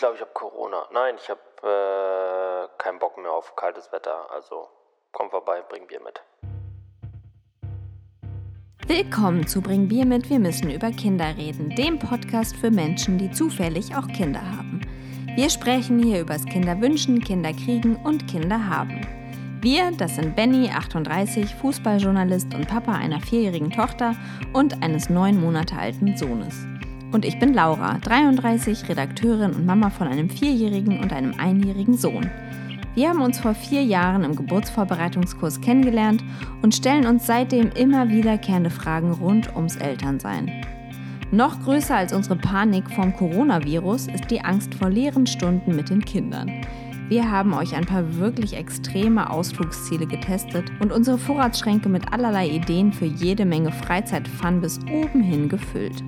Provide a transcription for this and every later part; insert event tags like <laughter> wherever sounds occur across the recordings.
glaube, ich habe Corona. Nein, ich habe äh, keinen Bock mehr auf kaltes Wetter. Also komm vorbei, bring Bier mit. Willkommen zu Bring Bier mit, wir müssen über Kinder reden, dem Podcast für Menschen, die zufällig auch Kinder haben. Wir sprechen hier übers Kinderwünschen, Kinderkriegen und Kinder haben. Wir, das sind Benny, 38, Fußballjournalist und Papa einer vierjährigen Tochter und eines neun Monate alten Sohnes. Und ich bin Laura, 33, Redakteurin und Mama von einem vierjährigen und einem einjährigen Sohn. Wir haben uns vor vier Jahren im Geburtsvorbereitungskurs kennengelernt und stellen uns seitdem immer wiederkehrende Fragen rund ums Elternsein. Noch größer als unsere Panik vom Coronavirus ist die Angst vor leeren Stunden mit den Kindern. Wir haben euch ein paar wirklich extreme Ausflugsziele getestet und unsere Vorratsschränke mit allerlei Ideen für jede Menge Freizeitfun bis oben hin gefüllt.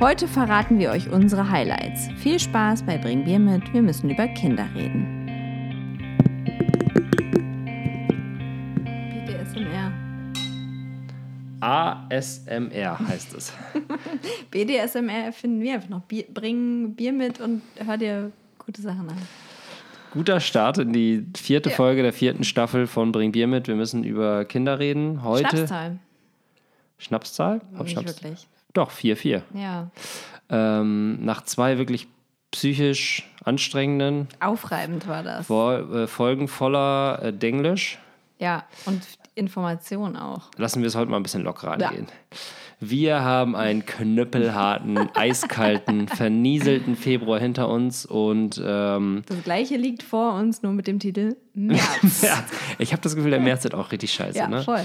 Heute verraten wir euch unsere Highlights. Viel Spaß bei Bring Bier mit, wir müssen über Kinder reden. BDSMR. ASMR heißt es. <laughs> BDSMR erfinden wir einfach noch. Bier, bring Bier mit und hör dir gute Sachen an. Guter Start in die vierte Ja. Folge der vierten Staffel von Bring Bier mit. Wir müssen über Kinder reden. Heute Schnapszahl. Schnapszahl? Ob Nicht Schnaps? wirklich. Doch, 4-4. Ja. Ähm, nach zwei wirklich psychisch anstrengenden Aufreibend war das. Äh, Folgen voller äh, Denglisch Ja, und Information auch. lassen wir es heute mal ein bisschen lockerer Ja. Wir haben einen knüppelharten, eiskalten, vernieselten Februar hinter uns und ähm, Das gleiche liegt vor uns, nur mit dem Titel März. <laughs> ja, ich habe das Gefühl, der März wird auch richtig scheiße. ja, ne? voll.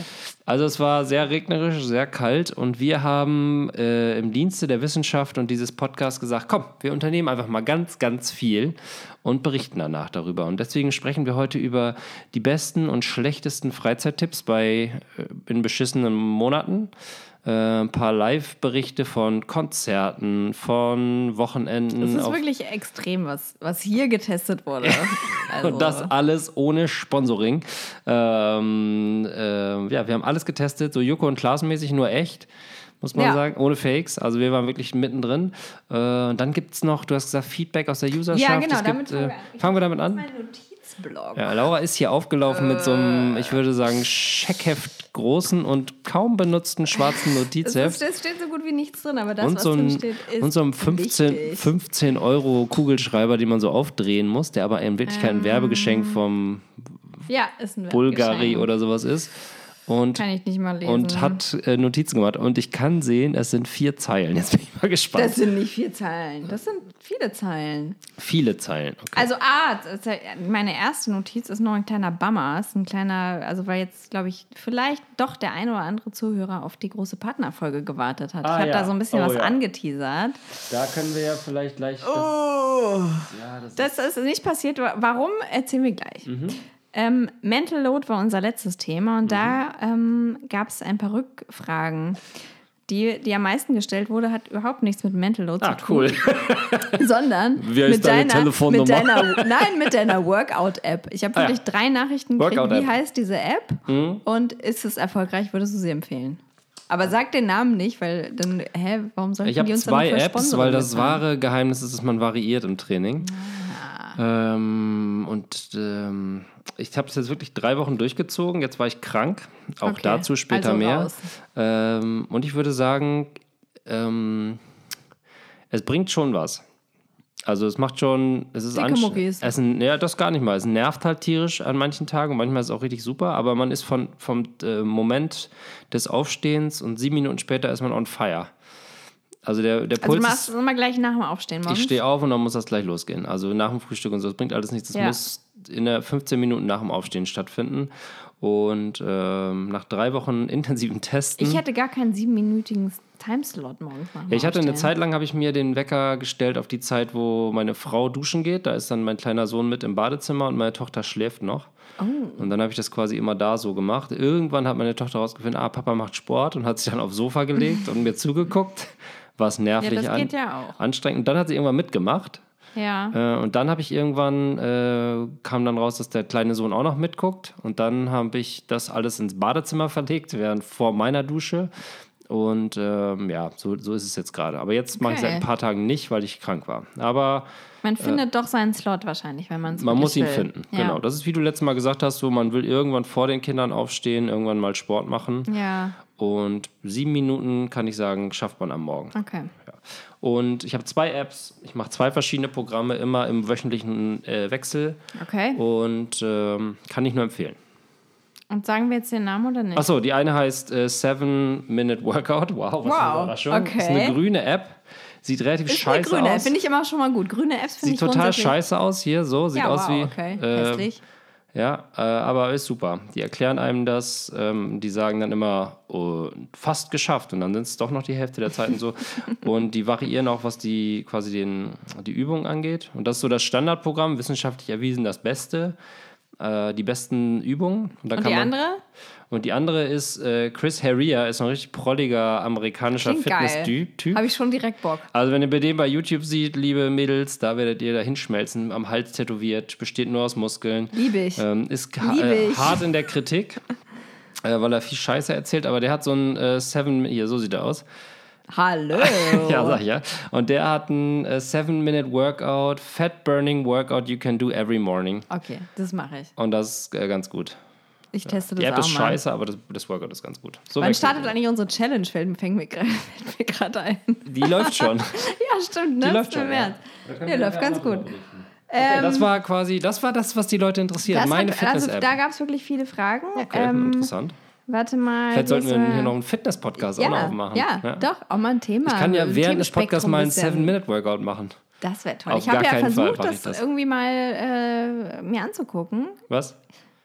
Also es war sehr regnerisch, sehr kalt und wir haben äh, im Dienste der Wissenschaft und dieses Podcast gesagt, komm, wir unternehmen einfach mal ganz, ganz viel und berichten danach darüber. Und deswegen sprechen wir heute über die besten und schlechtesten Freizeittipps bei äh, in beschissenen Monaten. Äh, ein paar Live-Berichte von Konzerten, von Wochenenden. Das ist wirklich extrem, was, was hier getestet wurde. <laughs> Also, und das alles ohne Sponsoring. Ähm, äh, ja, wir haben alles getestet, so Joko und Klaas mäßig, nur echt, muss man Ja. sagen, ohne Fakes. Also wir waren wirklich mittendrin. Äh, und dann gibt es noch, du hast gesagt, Feedback aus der Userschaft. ja, genau, Es damit gibt, fangen äh, fangen wir damit an. Notizblock. Ja, Laura ist hier aufgelaufen mit so Äh. einem, ich würde sagen, Scheckheft großen und kaum benutzten schwarzen <laughs> Notizheft. es steht so gut wie nichts drin, aber das, und was so drin ein, steht, ist und so ein 15, wichtig. 15 Euro Kugelschreiber, den man so aufdrehen muss, der aber in Wirklichkeit Ähm. ein Werbegeschenk vom Ja, Bulgari oder sowas ist. Und, Kann ich nicht mal lesen. und hat äh, Notizen gemacht. Und ich kann sehen, es sind vier Zeilen. Jetzt bin ich mal gespannt. Das sind nicht vier Zeilen, das sind viele Zeilen. Viele Zeilen. Okay. Also, ah, meine erste Notiz ist noch ein kleiner Bummer. Ist ein kleiner, also weil jetzt, glaube ich, vielleicht doch der ein oder andere Zuhörer auf die große Partnerfolge gewartet hat. Ah, ich habe ja. da so ein bisschen Oh, was ja. angeteasert. da können wir ja vielleicht gleich. Das, Oh. ja, das Das ist nicht passiert. Warum, erzählen wir gleich. Mhm. Ähm, Mental Load war unser letztes Thema und da ähm, gab es ein paar Rückfragen. Die, die am meisten gestellt wurde, hat überhaupt nichts mit Mental Load ah, zu tun. cool. <laughs> sondern mit deine deiner, Telefonnummer? Mit deiner, <laughs> nein, mit deiner Workout-App. Ich habe Ah, ja. wirklich drei Nachrichten gekriegt. Mhm. Wie heißt diese App? Und ist es erfolgreich? Würdest du sie empfehlen? Aber sag den Namen nicht, weil dann, hä, warum sollten Ich die uns zwei dann für Apps, weil das bezahlen? wahre Geheimnis ist, dass man variiert im Training. Ah. Ähm, und ähm, ich habe es jetzt wirklich drei Wochen durchgezogen. Jetzt war ich krank. Auch Okay, dazu später also mehr. Ähm, und ich würde sagen, ähm, es bringt schon was. Also es macht schon, es ist Dicke anst- Muckis. es Ja, das gar nicht mal. Es nervt halt tierisch an manchen Tagen und manchmal ist es auch richtig super, aber man ist von, vom äh, Moment des Aufstehens und sieben Minuten später ist man on fire. Also der, der Also Puls du ist, machst es immer gleich nach dem Aufstehen morgens? ich stehe auf und dann muss das gleich losgehen. Also nach dem Frühstück und so. Das bringt alles nichts. Das Ja. muss in der 15 Minuten nach dem Aufstehen stattfinden. Und ähm, nach drei Wochen <laughs> intensiven Testen. Ich hätte gar keinen siebenminütigen Timeslot morgens nach dem ja, ich hatte eine. Zeit lang, habe ich mir den Wecker gestellt auf die Zeit, wo meine Frau duschen geht. Da ist dann mein kleiner Sohn mit im Badezimmer und meine Tochter schläft noch. Oh. Und dann habe ich das quasi immer da so gemacht. Irgendwann hat meine Tochter rausgefunden, ah, Papa macht Sport und hat sich dann aufs Sofa gelegt <laughs> und mir zugeguckt. Was nervlich Ja, das an, geht ja auch. anstrengend. Und dann hat sie irgendwann mitgemacht. Ja. Äh, und dann habe ich irgendwann, äh, kam dann raus, dass der kleine Sohn auch noch mitguckt. Und dann habe ich das alles ins Badezimmer verlegt, während vor meiner Dusche. Und ähm, ja, so, so ist es jetzt gerade. Aber jetzt mache ich seit ein paar Tagen nicht, weil ich krank war. Aber Man findet doch seinen Slot wahrscheinlich, wenn man es man muss ihn will. finden. Ja. Genau. Das ist, wie du letztes Mal gesagt hast, so man will irgendwann vor den Kindern aufstehen, irgendwann mal Sport machen. Ja, Und sieben Minuten, kann ich sagen, schafft man am Morgen. okay. Und ich habe zwei Apps. Ich mache zwei verschiedene Programme, immer im wöchentlichen äh, Wechsel. Okay. Und ähm, kann ich nur empfehlen. Und sagen wir jetzt den Namen oder nicht? Achso, die eine heißt äh, Seven Minute Workout. Wow, was Wow, eine Überraschung. okay. Ist eine grüne App. Sieht relativ ist scheiße grüne, aus. finde ich immer schon mal gut. Grüne Apps finde Sieht ich total scheiße aus hier. So, sieht Ja, aus wow, wie. okay. äh, Hässlich. Ja, äh, aber ist super. Die erklären einem das, ähm, die sagen dann immer, oh, fast geschafft. Und dann sind es doch noch die Hälfte der Zeit und so. <laughs> und die variieren auch, was die quasi den, die Übungen angeht. Und das ist so das Standardprogramm, wissenschaftlich erwiesen das Beste. Äh, die besten Übungen. Und, da Und kann die man, andere? Und die andere ist äh, Chris Herria, ist ein richtig prolliger amerikanischer. Fitness-Typ. Habe ich schon direkt Bock. Also wenn ihr bei dem bei YouTube seht, liebe Mädels, da werdet ihr da hinschmelzen, am Hals tätowiert, besteht nur aus Muskeln. Liebe ich. Ähm, ist ha Liebe äh, ich. hart in der Kritik, äh, weil er viel Scheiße erzählt, aber der hat so ein äh, Seven, hier, so sieht er aus. Hallo. <laughs> Ja, sag ich ja. Und der hat ein äh, Seven-Minute Workout, Fat-Burning Workout you can do every morning. Okay, das mache ich. Und das ist äh, ganz gut. Ich teste das Die App auch ist mal. scheiße, aber das, das Workout ist ganz gut. So Wann startet eigentlich unsere Challenge? Fällt, fängt mir gerade- <laughs> ein. Die läuft schon. <laughs> Ja, stimmt, ne? Die läuft schon. Ja, Ja, läuft ganz gut. Okay, das war quasi, das war das, was die Leute interessiert. Das Meine hat, also, Fitness-App. da gab es wirklich viele Fragen. okay, ähm, interessant. Warte mal. Vielleicht sollten wir hier noch einen Fitness-Podcast auch noch ja, aufmachen. ja, doch, auch mal ein Thema. Ich kann ja während des Podcasts mal einen bisschen- Seven-Minute-Workout machen. Das wäre toll. Auf ich habe ja versucht, das, das. irgendwie mal äh, mir anzugucken. Was?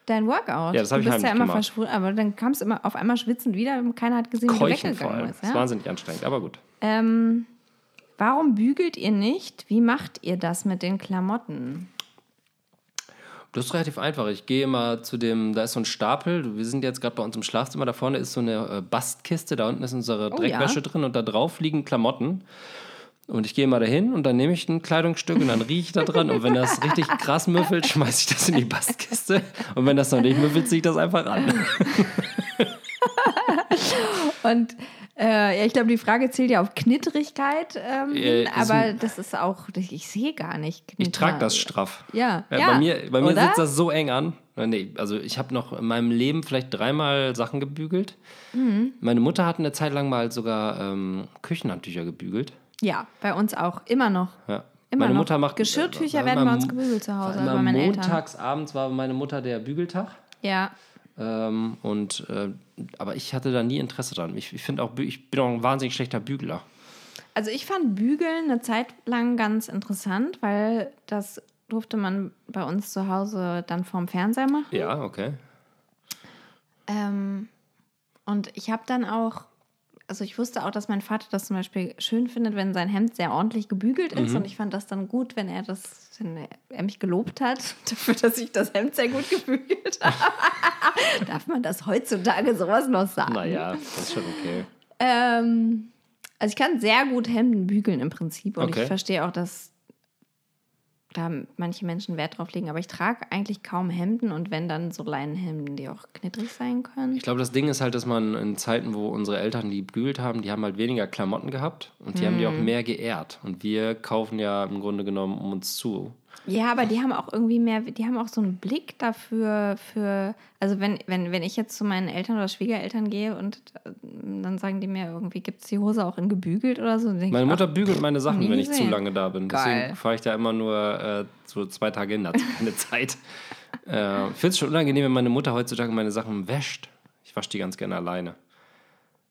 Dein Workout. Ja, das hab du ich bist ja immer gemacht. verschwunden, aber dann kamst du immer auf einmal schwitzend wieder und keiner hat gesehen, wie du Keuchen weggegangen bist. Das ist Ja? wahnsinnig anstrengend, aber gut. Ähm, warum bügelt ihr nicht? Wie macht ihr das mit den Klamotten? Das ist relativ einfach. Ich gehe immer zu dem, da ist so ein Stapel. Wir sind jetzt gerade bei uns im Schlafzimmer. Da vorne ist so eine äh, Bastkiste. Da unten ist unsere Oh, Dreckwäsche ja. drin und da drauf liegen Klamotten. Und ich gehe mal dahin und dann nehme ich ein Kleidungsstück und dann rieche ich da dran. Und wenn das richtig krass müffelt, schmeiße ich das in die Bastkiste. Und wenn das noch nicht müffelt, ziehe ich das einfach an. <laughs> Und äh, ja, ich glaube, die Frage zählt ja auf Knitterigkeit, ähm, Äh, aber das ist auch, ich sehe gar nicht. Ich Knitter. trage das straff. Ja, Ja, ja. bei mir, bei mir sitzt das so eng an. Äh, Nee, also ich habe noch in meinem Leben vielleicht dreimal Sachen gebügelt. Mhm. Meine Mutter hat eine Zeit lang mal sogar ähm, Küchenhandtücher gebügelt. Ja, bei uns auch. Immer noch. Ja. Immer meine noch. Mutter macht Geschirrtücher äh, werden bei uns gebügelt zu Hause, Immer bei meinen Eltern. montags abends war bei meiner Mutter der Bügeltag. Ja. Ähm, und, äh, aber ich hatte da nie Interesse dran. Ich, ich finde auch, ich bin auch ein wahnsinnig schlechter Bügler. Also ich fand Bügeln eine Zeit lang ganz interessant, weil das durfte man bei uns zu Hause dann vorm Fernseher machen. Ja, okay. Ähm, und ich habe dann auch, also ich wusste auch, dass mein Vater das zum Beispiel schön findet, wenn sein Hemd sehr ordentlich gebügelt Mhm. ist. Und ich fand das dann gut, wenn er das, wenn er mich gelobt hat, <laughs> dafür, dass ich das Hemd sehr gut gebügelt <laughs> habe. Darf man das heutzutage sowas noch sagen? Naja, das ist schon okay. Ähm, also ich kann sehr gut Hemden bügeln im Prinzip und Okay. ich verstehe auch, dass da manche Menschen Wert drauf legen, aber ich trage eigentlich kaum Hemden und wenn dann so Leinenhemden, die auch knittrig sein können. Ich glaube, das Ding ist halt, dass man in Zeiten, wo unsere Eltern die gebügelt haben, die haben halt weniger Klamotten gehabt und die haben die auch mehr geehrt. Und wir kaufen ja im Grunde genommen um uns zu. Ja, aber die haben auch irgendwie mehr, die haben auch so einen Blick dafür, für, also wenn, wenn, wenn ich jetzt zu meinen Eltern oder Schwiegereltern gehe und äh, dann sagen die mir irgendwie, gibt es die Hose auch in gebügelt oder so? Meine Mutter ach, bügelt meine Sachen, wenn ich zu gesehen. lange da bin. Geil. Deswegen fahre ich da immer nur äh, so zwei Tage hin, hat sie <laughs> keine Zeit. Äh, ich finde es schon unangenehm, wenn meine Mutter heutzutage meine Sachen wäscht. Ich wasche die ganz gerne alleine.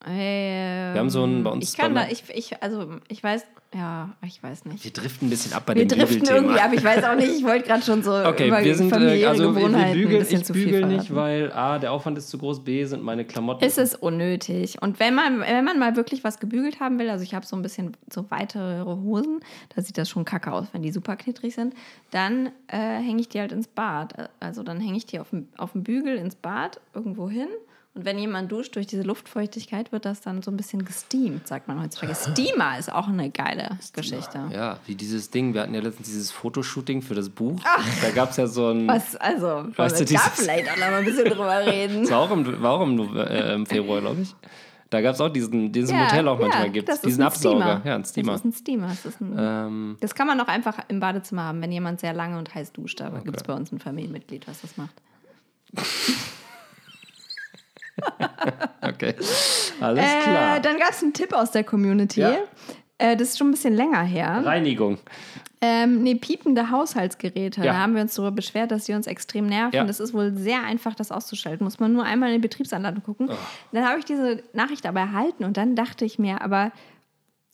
Ähm, Wir haben so einen bei uns. Ich kann da, ich, ich, also ich weiß, ja, ich weiß nicht. wir driften ein bisschen ab bei Wir dem driften Bügelthema. irgendwie ab, ich weiß auch nicht, ich wollte gerade schon so Okay, über wir sind, äh, familiäre also wir Gewohnheiten ein bügeln, bisschen ich zu viel bügel nicht, weil A, der Aufwand ist zu groß, B, sind meine Klamotten. Ist es unnötig. Und wenn man, wenn man mal wirklich was gebügelt haben will, also ich habe so ein bisschen so weitere Hosen, da sieht das schon kacke aus, wenn die super knittrig sind, dann äh, hänge ich die halt ins Bad. Also dann hänge ich die auf dem, auf dem Bügel ins Bad irgendwo hin. Und wenn jemand duscht, durch diese Luftfeuchtigkeit wird das dann so ein bisschen gesteamt, sagt man heutzutage. <laughs> Steamer ist auch eine geile Geschichte. Ja, wie dieses Ding. Wir hatten ja letztens dieses Fotoshooting für das Buch. Da gab es ja so ein. Was, also, Weißt du, da vielleicht auch noch mal ein bisschen drüber <laughs> reden? Das war auch im, war auch im, äh, im Februar, glaube ich. Da gab es auch diesen, im Ja, Hotel auch manchmal ja, gibt. Diesen Absauger. Steamer. Ja, ein Steamer. Das ist ein Steamer. Das, ist ein, Ähm, das kann man auch einfach im Badezimmer haben, wenn jemand sehr lange und heiß duscht. Aber gibt es bei uns ein Familienmitglied, was das macht. <laughs> <laughs> okay. Alles Äh, klar. dann gab es einen Tipp aus der Community. Ja. Äh, das ist schon ein bisschen länger her. Reinigung. Ähm, nee, piepende Haushaltsgeräte. Ja. Da haben wir uns darüber beschwert, dass die uns extrem nerven. Ja. Das ist wohl sehr einfach, das auszuschalten. Muss man nur einmal in die Betriebsanleitung gucken. Dann habe ich diese Nachricht aber erhalten und dann dachte ich mir, aber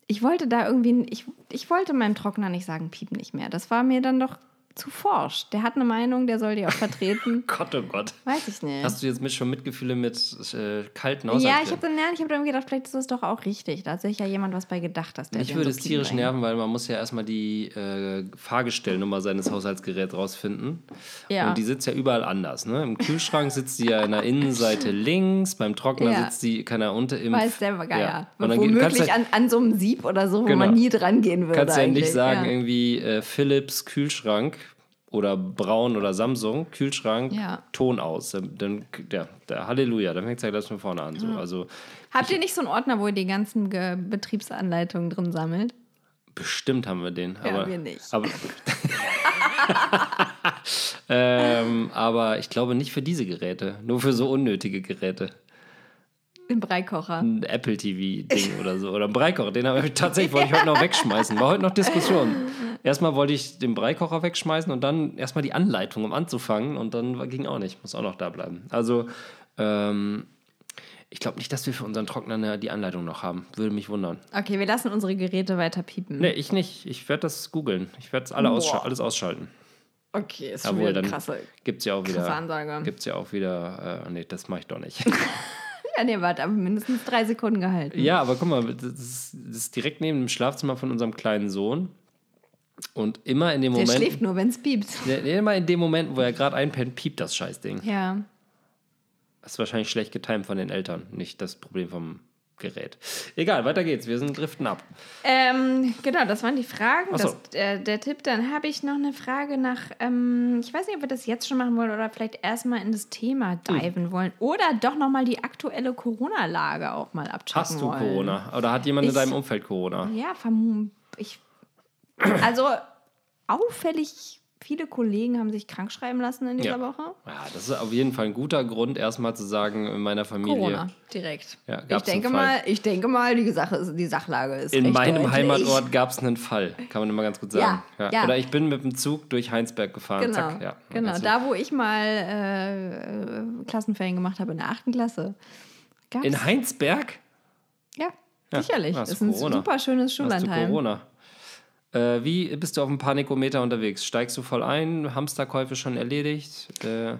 ich wollte da irgendwie, ich, ich wollte meinem Trockner nicht sagen, piep nicht mehr. Das war mir dann doch zu forsch. Der hat eine Meinung, der soll die auch vertreten. <laughs> Gott, oh Gott. Weiß ich nicht. Hast du jetzt mit schon Mitgefühle mit äh, kalten ja, Haushaltsgeräten? ich habe dann, ja, ich hab dann gedacht, vielleicht ist es doch auch richtig. Da hat sich ja jemand was bei gedacht, dass der Mich würde so es tierisch piepen nerven, weil man muss ja erstmal die äh, Fahrgestellnummer seines Haushaltsgeräts rausfinden. Ja. Und die sitzt ja überall anders. Ne? Im Kühlschrank sitzt sie ja in der Innenseite links, beim Trockner Ja. sitzt sie, keine Ahnung, unter im... Weiß der geil, ja. Und dann Womöglich an, an so einem Sieb oder so, wo Genau. man nie dran gehen würde. kannst ja nicht sagen, ja. irgendwie äh, Philips Kühlschrank oder Braun oder Samsung Kühlschrank, Ja. Ton aus. Dann, ja, der Halleluja, dann fängt es ja gleich von vorne an. So. Also Habt ihr nicht so einen Ordner, wo ihr die ganzen Ge Betriebsanleitungen drin sammelt? bestimmt haben wir den. Ja, aber, wir nicht. Aber, <laughs> <laughs> ähm, aber ich glaube nicht für diese Geräte, nur für so unnötige Geräte. Im Breikocher. Ein Apple TV-Ding oder so. Oder ein Breikocher, den habe ich tatsächlich wollte ich heute noch wegschmeißen. War heute noch Diskussion. Erstmal wollte ich den Breikocher wegschmeißen und dann erstmal die Anleitung, um anzufangen. Und dann ging auch nicht. Muss auch noch da bleiben. Also, ähm, ich glaube nicht, dass wir für unseren Trockner die Anleitung noch haben. Würde mich wundern. Okay, wir lassen unsere Geräte weiter piepen. Nee, ich nicht. Ich werde das googeln. Ich werde alle Boah. ausscha alles ausschalten. Okay, ist schon Jawohl, wieder dann krasse. gibt es ja auch krasse wieder. Ansage. Gibt's ja auch wieder. Äh, nee, das mache ich doch nicht. <laughs> Ja, nee, warte, aber mindestens drei Sekunden gehalten. Ja, aber guck mal, das ist, das ist direkt neben dem Schlafzimmer von unserem kleinen Sohn. Und immer in dem Der Moment. schläft nur, wenn es piept. Immer in dem Moment, wo er gerade einpennt, piept das Scheißding. Ja. Das ist wahrscheinlich schlecht getimt von den Eltern, nicht das Problem vom Gerät. Egal, weiter geht's. Wir sind driften ab. Ähm, genau, das waren die Fragen. So. Das, äh, der Tipp, dann habe ich noch eine Frage nach, ähm, ich weiß nicht, ob wir das jetzt schon machen wollen oder vielleicht erstmal in das Thema Hm. diven wollen. Oder doch nochmal die aktuelle Corona-Lage auch mal abchecken Hast du wollen. Corona? Oder hat jemand in Ich- deinem Umfeld Corona? Ja, verm ich. Also auffällig viele Kollegen haben sich krank schreiben lassen in dieser Ja. Woche. Ja, das ist auf jeden Fall ein guter Grund, erstmal zu sagen, in meiner Familie. Corona, direkt. Ja, ich denke Fall. mal, ich denke mal, die Sache die Sachlage ist In meinem deutlich. Heimatort gab es einen Fall, kann man immer ganz gut sagen. Ja, ja. Oder ich bin mit dem Zug durch Heinsberg gefahren. Genau, Zack, genau. Da, wo ich mal äh, äh, Klassenferien gemacht habe in der achten Klasse. Gab's, in Heinsberg? ja, sicherlich. Das ist ein super schönes Schullandheim. Corona? Äh, wie bist du auf dem Panikometer unterwegs? Steigst du voll ein? Hamsterkäufe schon erledigt? Äh,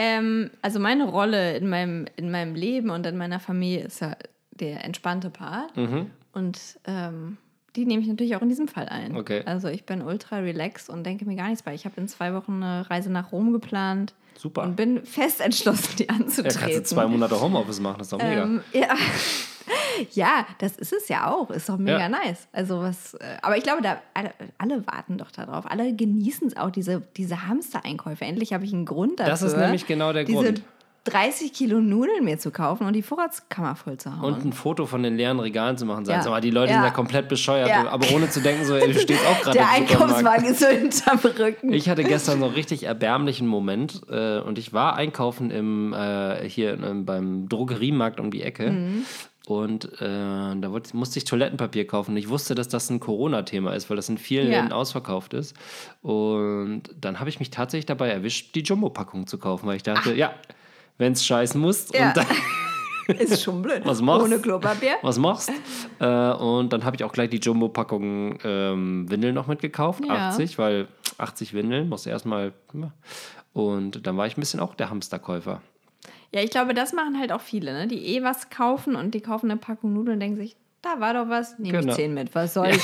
Ähm, also meine Rolle in meinem, in meinem Leben und in meiner Familie ist ja der entspannte Part. Mhm. Und ähm, die nehme ich natürlich auch in diesem Fall ein. Okay. Also ich bin ultra relaxed und denke mir gar nichts bei. Ich habe in zwei Wochen eine Reise nach Rom geplant super. und bin fest entschlossen, die ja, anzutreten. kannst du zwei Monate Homeoffice machen, das ist doch mega. Ähm, ja. Ja, das ist es ja auch. Ist doch mega Ja. nice. Also was, äh, aber ich glaube, da alle, alle warten doch darauf. Alle genießen es auch, diese, diese Hamster-Einkäufe. Endlich habe ich einen Grund dafür. Das ist nämlich genau der diese Grund. 30 Kilo Nudeln mir zu kaufen und die Vorratskammer voll zu hauen. Und ein Foto von den leeren Regalen zu machen. Sagen, Ja. mal, die Leute Ja. sind ja komplett bescheuert, Ja. aber ohne zu denken, so, ey, du <laughs> stehst auch gerade Der. Einkaufswagen ist so hinterm Rücken. Ich hatte gestern so einen richtig erbärmlichen Moment äh, und ich war einkaufen im, äh, hier ähm, beim Drogeriemarkt um die Ecke. Mhm. Und äh, da wollte, musste ich Toilettenpapier kaufen. Ich wusste, dass das ein Corona-Thema ist, weil das in vielen Ja. Läden ausverkauft ist. Und dann habe ich mich tatsächlich dabei erwischt, die Jumbo-Packung zu kaufen, weil ich dachte, ja, wenn es scheißen muss, Ja. und dann, <laughs> ist schon blöd. <laughs> Was machst? Ohne Klopapier. <laughs> was machst. Äh, und dann habe ich auch gleich die Jumbo-Packung ähm, Windeln noch mitgekauft, Ja. 80, weil 80 Windeln musst du erstmal. Und dann war ich ein bisschen auch der Hamsterkäufer. Ja, ich glaube, das machen halt auch viele, ne? die eh was kaufen und die kaufen eine Packung Nudeln und denken sich, da war doch was, nehme Genau. ich 10 mit, was soll's.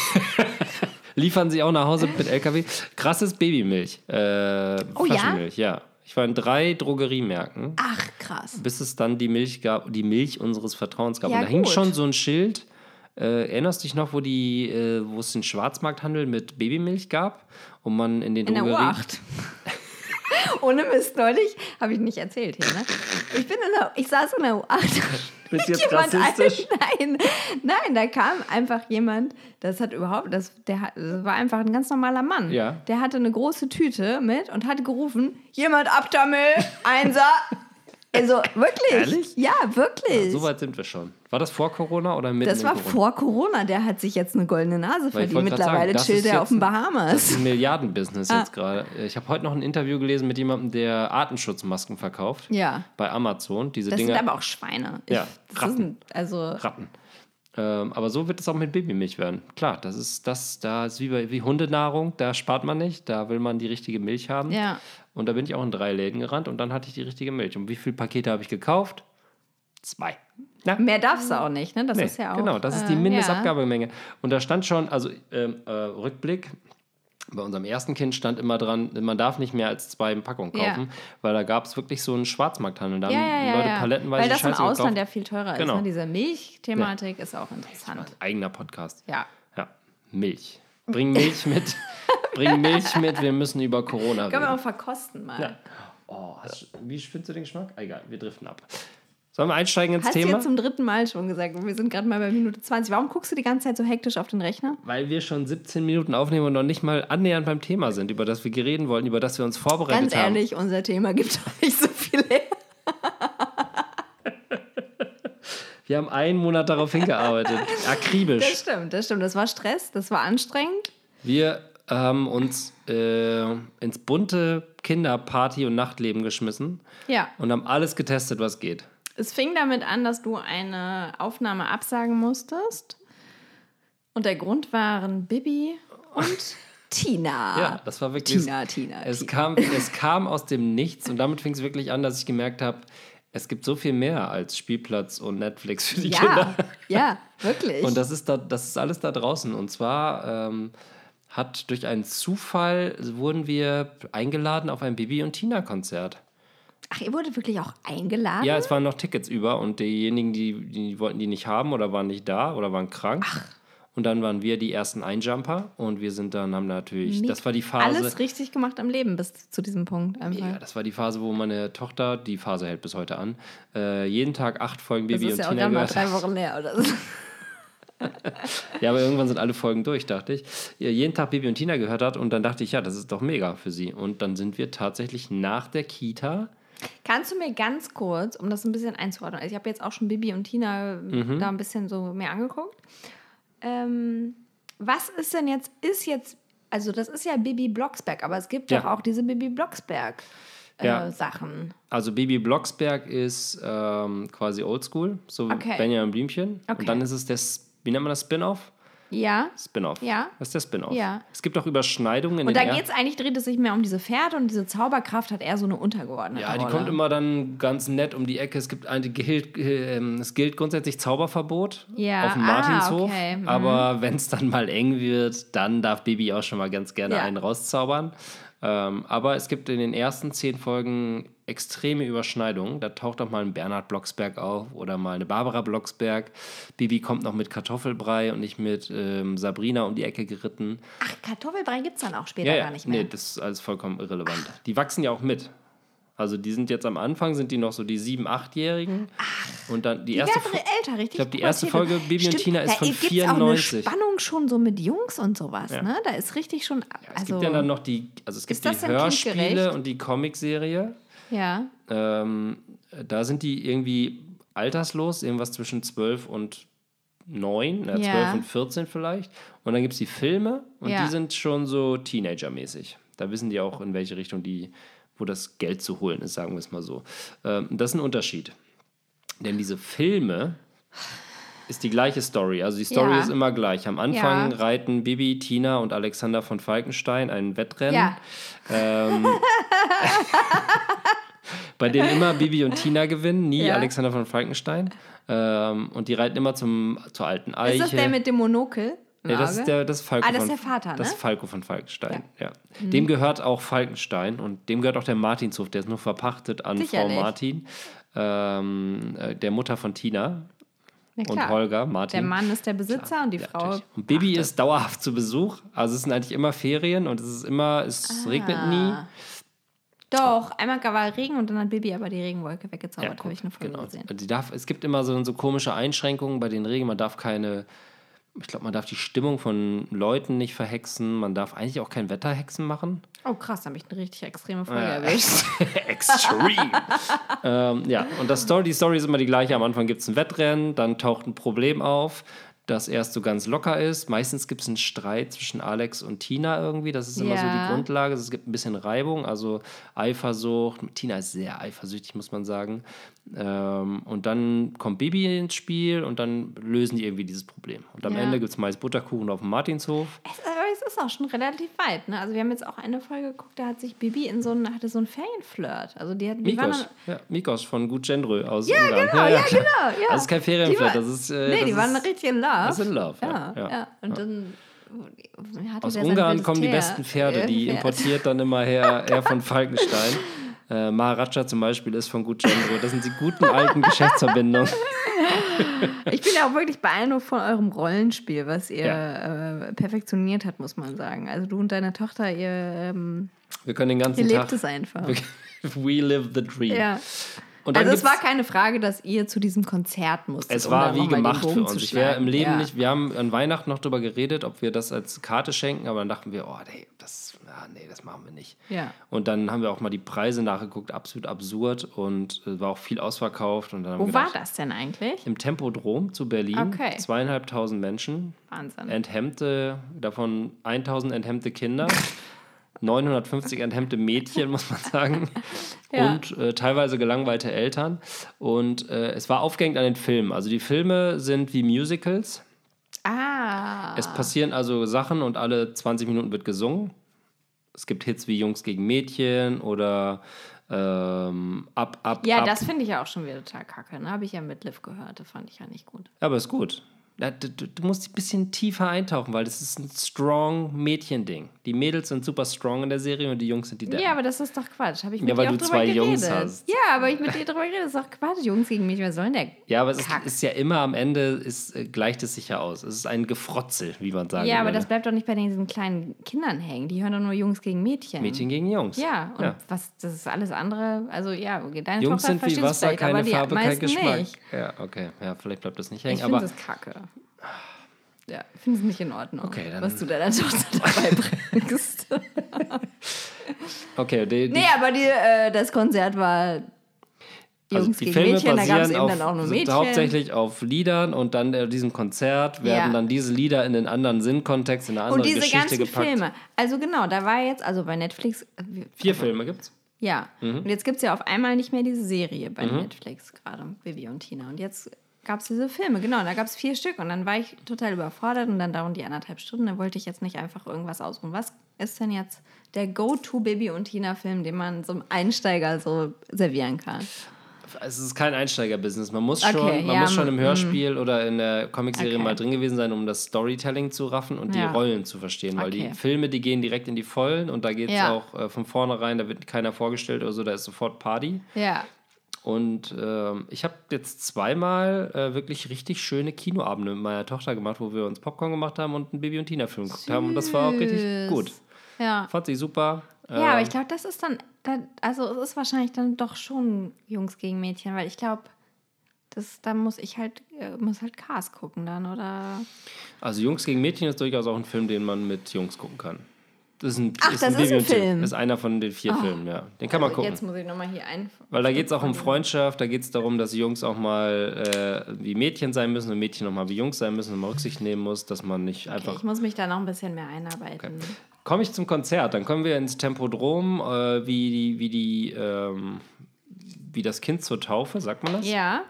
<laughs> Liefern sie auch nach Hause mit LKW. Krasses Babymilch. Äh, Oh ja? Flaschenmilch, ja? Ich war in drei Drogeriemärkten, Ach, krass. bis es dann die Milch gab, die Milch unseres Vertrauens gab. Ja, und da hing gut. schon so ein Schild. Äh, erinnerst du dich noch, wo, die, äh, wo es den Schwarzmarkthandel mit Babymilch gab? Und man in den In der Drogerien. U8. <laughs> <laughs> Ohne Mist, neulich habe ich nicht erzählt hier, ne? Ich bin in der, ich saß in der U8. <laughs> Bist jetzt jemand rassistisch? Ein, nein, nein, da kam einfach jemand, das hat überhaupt, das, der hat, das war einfach ein ganz normaler Mann. Ja. Der hatte eine große Tüte mit und hat gerufen, jemand Abtammel, Einser. <laughs> Also wirklich. Ehrlich? Ja, wirklich. So weit sind wir schon. War das vor Corona oder mitten das war Corona? vor Corona, der hat sich jetzt eine goldene Nase verdient. Mittlerweile sagen, chillt er auf den ein- Das Bahamas. ist ein Milliardenbusiness Ah. jetzt gerade. Ich habe heute noch ein Interview gelesen mit jemandem, der Artenschutzmasken verkauft. Ja. Bei Amazon. Diese Das Dinger. sind aber auch Schweine. Ich, Ja, das Ratten. sind, also Ratten. Ähm, aber so wird es auch mit Babymilch werden. Klar, das ist das, da ist wie, bei, wie Hundenahrung, da spart man nicht, da will man die richtige Milch haben. Ja. Und da bin ich auch in drei Läden gerannt und dann hatte ich die richtige Milch. Und wie viele Pakete habe ich gekauft? Zwei. Na, mehr darfst du auch nicht, ne? Das nee, ist ja auch. genau, das ist die äh, Mindestabgabemenge. Und da stand schon, also ähm, äh, Rückblick, bei unserem ersten Kind stand immer dran, man darf nicht mehr als zwei Packungen Ja. kaufen, weil da gab es wirklich so einen Schwarzmarkthandel. Da Ja, haben ja, ja, Leute ja. palettenweise Weil das im Scheiße Ausland ja gekauft. viel teurer Genau. ist. Ne? Diese Milchthematik ist auch interessant. Eigener Podcast. Ja. Ja, Milch. Bring Milch mit. <laughs> Bring Milch mit, wir müssen über Corona Können wir reden. auch verkosten mal. Ja. Oh, hast, wie findest du den Geschmack? Ah, Egal, wir driften ab. Sollen wir einsteigen ins Hast du Thema? jetzt zum dritten Mal schon gesagt, wir sind gerade mal bei Minute 20. Warum guckst du die ganze Zeit so hektisch auf den Rechner? Weil wir schon 17 Minuten aufnehmen und noch nicht mal annähernd beim Thema sind, über das wir reden wollten, über das wir uns vorbereitet Ganz haben. ehrlich, unser Thema gibt <laughs> doch nicht so viel her. <laughs> Wir haben einen Monat darauf hingearbeitet. <laughs> Das Akribisch. stimmt, das stimmt. Das war Stress, das war anstrengend. Wir haben uns äh, ins bunte Kinderparty- und Nachtleben geschmissen Ja. und haben alles getestet, was geht. Es fing damit an, dass du eine Aufnahme absagen musstest. Und der Grund waren Bibi und <laughs> Tina. Ja, das war wirklich. Tina, Tina. Es Tina. kam, es kam aus dem Nichts und damit fing es wirklich an, dass ich gemerkt habe, es gibt so viel mehr als Spielplatz und Netflix für die Ja, Kinder. ja, wirklich. Und das ist, da, das ist alles da draußen. Und zwar ähm, hat durch einen Zufall wurden wir eingeladen auf ein Bibi und Tina Konzert. Ach, ihr wurdet wirklich auch eingeladen? Ja, es waren noch Tickets über und diejenigen, die, die wollten die nicht haben oder waren nicht da oder waren krank. Und dann waren wir die ersten Einjumper und wir sind dann, haben natürlich, Nicht das war die Phase. Alles richtig gemacht am Leben bis zu diesem Punkt einfach. Ja, das war die Phase, wo meine Tochter, die Phase hält bis heute an, äh, jeden Tag acht Folgen das Bibi ist und ja auch Tina gerade mal gehört drei. <laughs> Wochen her oder so. <laughs> Ja, aber irgendwann sind alle Folgen durch, dachte ich. Jeden Tag Bibi und Tina gehört hat und dann dachte ich, ja, das ist doch mega für sie. Und dann sind wir tatsächlich nach der Kita. Kannst du mir ganz kurz, um das ein bisschen einzuordnen, also ich habe jetzt auch schon Bibi und Tina Mhm. da ein bisschen so mehr angeguckt. Ähm, was ist denn jetzt, ist jetzt, also das ist ja Bibi Blocksberg, aber es gibt Ja. doch auch diese Bibi Blocksberg äh, Ja. Sachen. Also Bibi Blocksberg ist ähm, quasi oldschool, so Okay. Benjamin Blümchen. Okay. Und dann ist es das, wie nennt man das, Spin-off? Ja. Spin-off. Ja. Was ist der Spin-off? Ja. Es gibt auch Überschneidungen in Und den da er- geht es eigentlich, dreht es sich mehr um diese Pferde und diese Zauberkraft hat eher so eine untergeordnete Ja, die Rolle. kommt immer dann ganz nett um die Ecke. Es gibt eine, gilt, äh, es gilt grundsätzlich Zauberverbot Ja, auf dem ah, Martinshof. okay, mhm. Aber wenn es dann mal eng wird, dann darf Baby auch schon mal ganz gerne Ja. einen rauszaubern. Ähm, aber es gibt in den ersten zehn Folgen extreme Überschneidungen. Da taucht auch mal ein Bernhard Blocksberg auf oder mal eine Barbara Blocksberg. Bibi kommt noch mit Kartoffelbrei und nicht mit ähm, Sabrina um die Ecke geritten. Ach, Kartoffelbrei gibt es dann auch später Ja, ja, gar nicht mehr. nee, das ist alles vollkommen irrelevant. Die wachsen ja auch mit. Also die sind jetzt am Anfang, sind die noch so die sieben, achtjährigen. Und dann die, Die erste werden Fo- älter, richtig. Ich glaube, die erste Folge Bibi und Stimmt, Tina ist da von auch 94. eine Spannung schon so mit Jungs und sowas, Ja. ne? Da ist richtig schon. Es also, gibt ja dann noch die, also es gibt die Hörspiele und die Comicserie. ja. Ähm, da sind die irgendwie alterslos, irgendwas zwischen 12 und 9, äh, 12 Ja. und 14 vielleicht. Und dann gibt es die Filme und Ja. die sind schon so Teenager-mäßig. Da wissen die auch, in welche Richtung die, wo das Geld zu holen ist, sagen wir es mal so. Ähm, das ist ein Unterschied. Denn diese Filme ist die gleiche Story. Also die Story Ja. ist immer gleich. Am Anfang Ja. reiten Bibi, Tina und Alexander von Falkenstein ein Wettrennen. Ja. Ähm, <laughs> bei dem immer Bibi und Tina gewinnen, nie. Alexander von Falkenstein. Ähm, und die reiten immer zum, zur alten Eiche. Ist das der mit dem Monokel? Nee, das ist der, das ist Falco Ah, das von, ist der Vater, Das ne? ist Falco von Falkenstein, ja. Dem gehört auch Falkenstein und dem gehört auch der Martinshof, der ist nur verpachtet an Sicherlich. Frau Martin, ähm, äh, der Mutter von Tina Na und klar. Holger, Martin. Der Mann ist der Besitzer und die Ja, Frau. natürlich. Und Bibi ist dauerhaft zu Besuch. Also es sind eigentlich immer Ferien und es ist immer, es regnet nie. Doch, einmal war Regen und dann hat Bibi aber die Regenwolke weggezaubert, Ja, habe ich eine Folge genau. gesehen. Die darf, es gibt immer so, so komische Einschränkungen bei den Regeln. Man darf keine, ich glaube, man darf die Stimmung von Leuten nicht verhexen. Man darf eigentlich auch kein Wetterhexen machen. Oh krass, da habe ich eine richtig extreme Folge Ja. <laughs> erwischt. Extreme. ähm, ja, und das Story, die Story ist immer die gleiche. Am Anfang gibt es ein Wettrennen, dann taucht ein Problem auf, das erst so ganz locker ist. Meistens gibt es einen Streit zwischen Alex und Tina irgendwie. Das ist immer so Ja. die Grundlage. Es gibt ein bisschen Reibung, also Eifersucht. Tina ist sehr eifersüchtig, muss man sagen. Ähm, und dann kommt Bibi ins Spiel und dann lösen die irgendwie dieses Problem. Und am Ja. Ende gibt es meist Butterkuchen auf dem Martinshof. Es, aber es ist auch schon relativ weit. Ne? Also wir haben jetzt auch eine Folge geguckt, da hat sich Bibi in so einen, hatte so einen Ferienflirt. Also die, hat, die waren Mikos, ja, Mikos von Gut Gendrö aus Ja, Ungarn. genau, ja, klar. genau, ja. Das ist kein Ferienflirt, war- das ist. Äh, nee, das die waren ist, richtig in Love. Das ist in Love, ja, Ja, ja, ja. Und dann Aus Ungarn kommen die besten Pferde, die importiert dann immer her, her von Falkenstein. <laughs> Äh, Maharaja zum Beispiel ist von Gendro. Das sind die guten alten Geschäftsverbindungen. Ich bin ja auch wirklich beeindruckt von eurem Rollenspiel, was ihr äh, perfektioniert habt, muss man sagen. Also du und deine Tochter, ihr, ähm, Wir können den ganzen ihr lebt Tag. es einfach. <laughs> We live the dream. Ja. Also es war keine Frage, dass ihr zu diesem Konzert musstet. Es um war da wie gemacht für uns. Ich wäre im. Leben ja. nicht. Wir haben an Weihnachten noch darüber geredet, ob wir das als Karte schenken, aber dann dachten wir, oh nee, das, ah, nee, das machen wir nicht. Ja. Und dann haben wir auch mal die Preise nachgeguckt, absolut absurd und äh, war auch viel ausverkauft. Und dann Wo wir war gedacht, das denn eigentlich? Im Tempodrom zu Berlin. Okay. Zweieinhalbtausend Menschen. Wahnsinn. Enthemmte, davon 1000 enthemmte Kinder. <laughs> 950 enthemmte Mädchen, muss man sagen. <laughs> Ja. Und äh, teilweise gelangweilte Eltern. Und äh, es war aufgehängt an den Filmen. Also die Filme sind wie Musicals. Ah. Es passieren also Sachen und alle 20 Minuten wird gesungen. Es gibt Hits wie Jungs gegen Mädchen oder ähm, Ab, Ab, ja, Ab. das finde ich ja auch schon wieder total kacke. Ne? Habe ich ja mit Liv gehört. Das fand ich ja nicht gut. Aber ist gut. Du, musst ein bisschen tiefer eintauchen, weil das ist ein strong Mädchen-Ding. Die Mädels sind super strong in der Serie und die Jungs sind die Deppen. Ja, aber das ist doch Quatsch. Habe ich mit Ja, weil du zwei geredet. Jungs hast. Ja, aber ich mit dir drüber geredet. Das ist doch Quatsch. Jungs gegen mich. Was soll denn der? Ja, aber es ist, ist ja immer am Ende, ist, äh, gleicht es sich ja aus. Es ist ein Gefrotzel, wie man sagen Ja, aber würde. das bleibt doch nicht bei diesen kleinen Kindern hängen. Die hören doch nur Jungs gegen Mädchen. Mädchen gegen Jungs. Ja, und Ja. was, das ist alles andere. Also, ja, okay, deine Jungs Tochter sind wie Wasser, keine die Farbe, kein Geschmack. Nicht. Ja, okay. Ja, vielleicht bleibt das nicht hängen. Ich finde Aber das kacke. Ja, ich finde es nicht in Ordnung, Okay, was du deiner Tochter <laughs> dabei bringst. <laughs> okay, die, die, nee, aber die, äh, das Konzert war Jungs also die gegen Filme Mädchen, da gab es basieren eben auf, dann auch nur sind Mädchen. hauptsächlich auf Liedern und dann in diesem Konzert werden Ja. dann diese Lieder in den anderen Sinnkontext, in eine andere und diese Geschichte ganzen gepackt. Filme. Also genau, da war jetzt, also bei Netflix, äh, Vier Filme gibt's. Ja, Mhm. und jetzt gibt es ja auf einmal nicht mehr diese Serie bei Netflix gerade, Vivi und Tina. Und jetzt gab es diese Filme, genau, und da gab es vier Stück. Und dann war ich total überfordert und dann dauern die anderthalb Stunden. Da wollte ich jetzt nicht einfach irgendwas ausruhen. Was ist denn jetzt der Go-To-Bibi und Tina-Film, den man so einem Einsteiger so servieren kann? Es ist kein Einsteigerbusiness. Man muss Okay, schon, man ja, muss schon im mm. Hörspiel oder in der Comicserie Okay. mal drin gewesen sein, um das Storytelling zu raffen und Ja. die Rollen zu verstehen. Weil Okay. die Filme, die gehen direkt in die Vollen und da geht es Ja. auch äh, von vornherein, da wird keiner vorgestellt oder so, da ist sofort Party. Ja. Und ähm, ich habe jetzt zweimal äh, wirklich richtig schöne Kinoabende mit meiner Tochter gemacht, wo wir uns Popcorn gemacht haben und einen Baby- und Tina-Film geguckt haben. Und das war auch richtig gut. Ja. Fand sie super. Ja, aber Ähm, ich glaube, das ist dann, da, also es ist wahrscheinlich dann doch schon Jungs gegen Mädchen, weil ich glaube, das, da muss ich halt, äh, muss halt Cars gucken dann, oder? Also Jungs gegen Mädchen ist durchaus auch ein Film, den man mit Jungs gucken kann. Das ist ein, Ach, das ist ein Baby- und Tim. Film. ist einer von den vier Filmen, ja. Den kann man Also gucken. Jetzt muss ich nochmal hier ein. Weil da geht es auch um Freundschaft, da geht es darum, dass Jungs auch mal äh, wie Mädchen sein müssen und Mädchen auch mal wie Jungs sein müssen und man Rücksicht nehmen muss, dass man nicht Okay, einfach ich muss mich da noch ein bisschen mehr einarbeiten. Komme ich zum Konzert, dann kommen wir ins Tempodrom, äh, wie die, wie die, ähm, wie das Kind zur Taufe, sagt man das? Ja,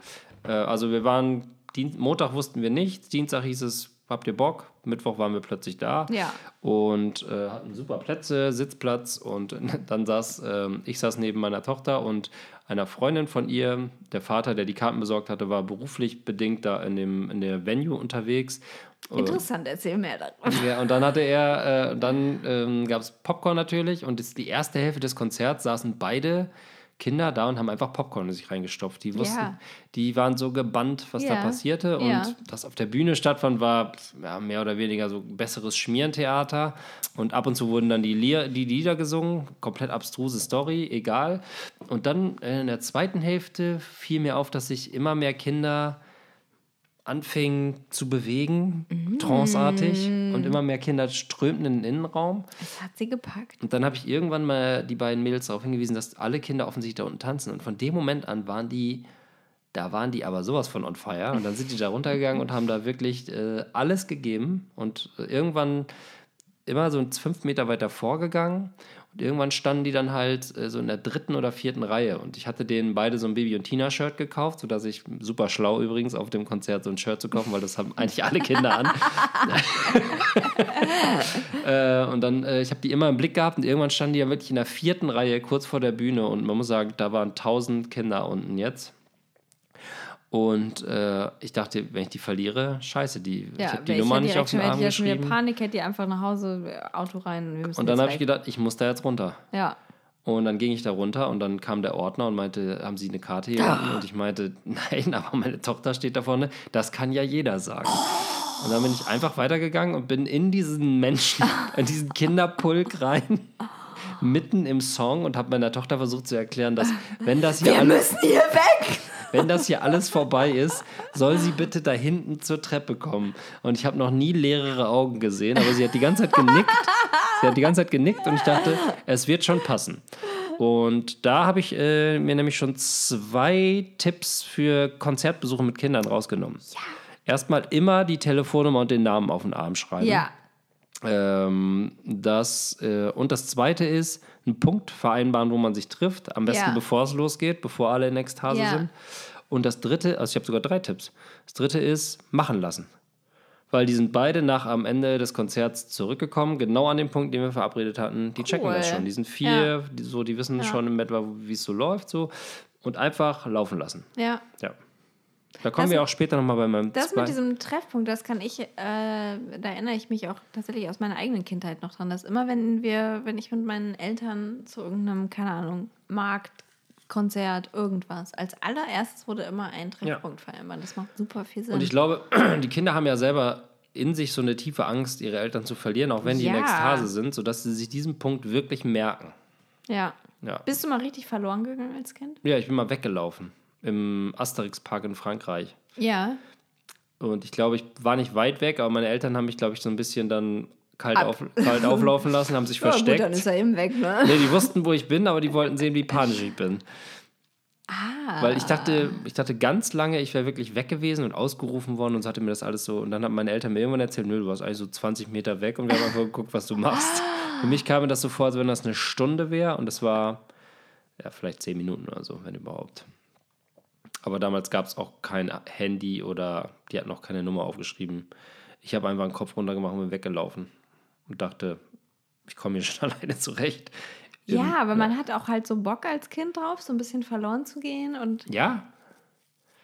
Äh, also wir waren, Dien Montag wussten wir nichts, Dienstag hieß es, habt ihr Bock? Mittwoch waren wir plötzlich da Ja. und äh, hatten super Plätze, Sitzplatz und <laughs> dann saß, ähm, ich saß neben meiner Tochter und einer Freundin von ihr, der Vater, der die Karten besorgt hatte, war beruflich bedingt da in, dem, in der Venue unterwegs. interessant, erzähl mehr darüber. Ja, und dann hatte er, äh, dann ähm, gab es Popcorn natürlich und das, die erste Hälfte des Konzerts saßen beide Kinder da und haben einfach Popcorn in sich reingestopft. Die wussten, Ja. die waren so gebannt, was da Ja. passierte. Und Ja. was auf der Bühne stattfand, war mehr oder weniger so besseres Schmierentheater. Und ab und zu wurden dann die, Lier, die Lieder gesungen. Komplett abstruse Story, egal. Und dann äh, in der zweiten Hälfte fiel mir auf, dass sich immer mehr Kinder anfingen zu bewegen, Mhm. tranceartig. Und immer mehr Kinder strömten in den Innenraum. Es hat sie gepackt. Und dann habe ich irgendwann mal die beiden Mädels darauf hingewiesen, dass alle Kinder offensichtlich da unten tanzen. Und von dem Moment an waren die, da waren die aber sowas von on fire. Und dann sind die da runtergegangen und haben da wirklich äh, alles gegeben. Und äh, irgendwann immer so fünf Meter weiter vorgegangen. Und irgendwann standen die dann halt äh, so in der dritten oder vierten Reihe. Und ich hatte denen beide so ein Baby- und Tina-Shirt gekauft, sodass ich super schlau übrigens auf dem Konzert so ein Shirt zu kaufen, weil das haben eigentlich alle Kinder an. <laughs> Äh, und dann, äh, ich habe die immer im Blick gehabt und irgendwann standen die ja wirklich in der vierten Reihe kurz vor der Bühne und man muss sagen, da waren tausend Kinder unten jetzt. Und äh, ich dachte, wenn ich die verliere, scheiße, die, ich habe die Nummer ja nicht auf den hätte Arm ich ja schon wieder geschrieben. Panik, hätte die einfach nach Hause, äh, Auto rein. Und dann habe ich gedacht, ich muss da jetzt runter. Ja. Und dann ging ich da runter und dann kam der Ordner und meinte, haben Sie eine Karte hier unten? Und ich meinte, <laughs> nein, aber meine Tochter steht da vorne. Das kann ja jeder sagen. Und dann bin ich einfach weitergegangen und bin in diesen Menschen, <laughs> in diesen Kinderpulk rein, mitten im Song und habe meiner Tochter versucht zu erklären, dass <laughs> wenn das hier Wir alles, müssen hier weg! <laughs> wenn das hier alles vorbei ist, soll sie bitte da hinten zur Treppe kommen. Und ich habe noch nie leere Augen gesehen, aber sie hat die ganze Zeit genickt. Sie hat die ganze Zeit genickt und ich dachte, es wird schon passen. Und da habe ich äh, mir nämlich schon zwei Tipps für Konzertbesuche mit Kindern rausgenommen. Erstmal immer die Telefonnummer und den Namen auf den Arm schreiben. Ja. Ähm, das, äh, und das zweite ist, einen Punkt vereinbaren, wo man sich trifft. Am besten, Ja. bevor es losgeht, bevor alle in Ekstase Ja. sind. Und das dritte, also ich habe sogar drei Tipps. Das dritte ist, machen lassen. Weil die sind beide nach am Ende des Konzerts zurückgekommen, genau an dem Punkt, den wir verabredet hatten. Die checken das Cool. schon. Die sind vier, die, so, die wissen schon in etwa, wie es so läuft. So. Und einfach laufen lassen. Ja. Ja. Da kommen Das- wir auch später nochmal bei meinem Das zwei- mit diesem Treffpunkt, das kann ich, äh, da erinnere ich mich auch tatsächlich aus meiner eigenen Kindheit noch dran, dass immer, wenn wir, wenn ich mit meinen Eltern zu irgendeinem, keine Ahnung, Markt, Konzert, irgendwas, als allererstes wurde immer ein Treffpunkt vereinbart. Das macht super viel Sinn. Und ich glaube, <clears throat> die Kinder haben ja selber in sich so eine tiefe Angst, ihre Eltern zu verlieren, auch wenn die in Ja. Ekstase sind, sodass sie sich diesen Punkt wirklich merken. ja. Ja. Bist du mal richtig verloren gegangen als Kind? ja, ich bin mal weggelaufen im Asterix-Park in Frankreich. Ja. Und ich glaube, ich war nicht weit weg, aber meine Eltern haben mich, glaube ich, so ein bisschen dann kalt, Ab. auf, kalt auflaufen lassen, haben sich <laughs> Ja, gut, versteckt. dann ist er eben weg, ne? nee, die wussten, wo ich bin, aber die wollten sehen, wie panisch ich bin. Ah. Weil ich dachte, ich dachte ganz lange, ich wäre wirklich weg gewesen und ausgerufen worden und so hatte mir das alles so. Und dann haben meine Eltern mir irgendwann erzählt, nö, du warst eigentlich so 20 Meter weg und wir haben einfach geguckt, was du machst. Für mich kam mir das so vor, als wenn das eine Stunde wäre und es war ja vielleicht 10 Minuten oder so, wenn überhaupt. Aber damals gab es auch kein Handy oder die hatten auch keine Nummer aufgeschrieben. Ich habe einfach den Kopf runtergemacht und bin weggelaufen und dachte, ich komme hier <laughs> schon alleine zurecht. ja, aber man hat auch halt so Bock als Kind drauf, so ein bisschen verloren zu gehen und Ja,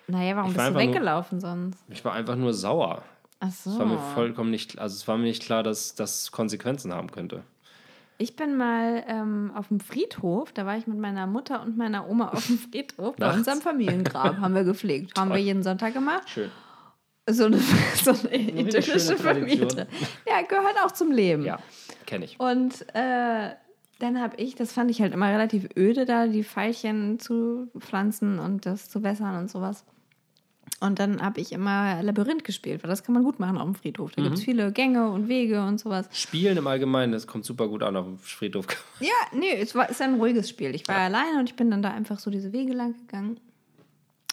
naja, warum bist war du einfach nur- weggelaufen sonst? ich war einfach nur sauer. Ach so. Es war mir vollkommen nicht, also es war mir nicht klar, dass das Konsequenzen haben könnte. Ich bin mal ähm, auf dem Friedhof, da war ich mit meiner Mutter und meiner Oma auf dem Friedhof. Bei <laughs> unserem Familiengrab haben wir gepflegt. Haben wir jeden Sonntag gemacht. Schön. So eine, <laughs> so eine richtig idyllische Familie. Ja, gehört auch zum Leben. Ja, kenne ich. Und äh, dann habe ich, das fand ich halt immer relativ öde, da die Veilchen zu pflanzen und das zu wässern und sowas. Und dann habe ich immer Labyrinth gespielt, weil das kann man gut machen auf dem Friedhof. Da gibt es viele Gänge und Wege und sowas. Spielen im Allgemeinen, das kommt super gut an auf dem Friedhof. <laughs> Ja, nee, es war ist ein ruhiges Spiel. Ich war alleine und ich bin dann da einfach so diese Wege lang gegangen.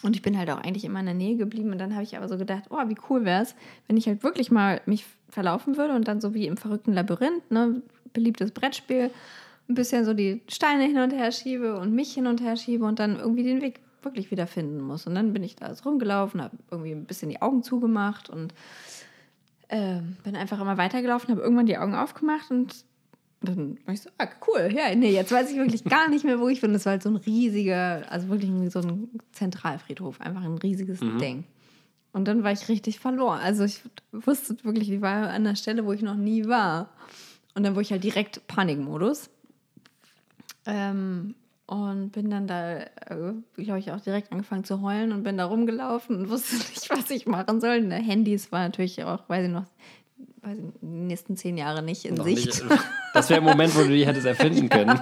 Und ich bin halt auch eigentlich immer in der Nähe geblieben. Und dann habe ich aber so gedacht, oh, wie cool wäre es, wenn ich halt wirklich mal mich verlaufen würde und dann so wie im verrückten Labyrinth, ne, beliebtes Brettspiel, ein bisschen so die Steine hin und her schiebe und mich hin und her schiebe und dann irgendwie den Weg wirklich wieder finden muss. Und dann bin ich da so rumgelaufen, habe irgendwie ein bisschen die Augen zugemacht und ähm, bin einfach immer weitergelaufen, habe irgendwann die Augen aufgemacht und dann war ich so, ah, cool, ja, nee, jetzt weiß ich wirklich gar nicht mehr, wo ich bin. Das war halt so ein riesiger, also wirklich so ein Zentralfriedhof, einfach ein riesiges Ding. Und dann war ich richtig verloren. Also ich wusste wirklich, ich war an der Stelle, wo ich noch nie war. Und dann wurde ich halt direkt Panikmodus. Ähm, Und bin dann da, äh, glaube ich, auch direkt angefangen zu heulen und bin da rumgelaufen und wusste <laughs> nicht, was ich machen soll. Und Handys war natürlich auch, weiß ich noch, weiß ich, die nächsten zehn Jahre nicht in Noch Sicht. nicht- das wäre ein Moment, wo du die hättest erfinden <laughs> können.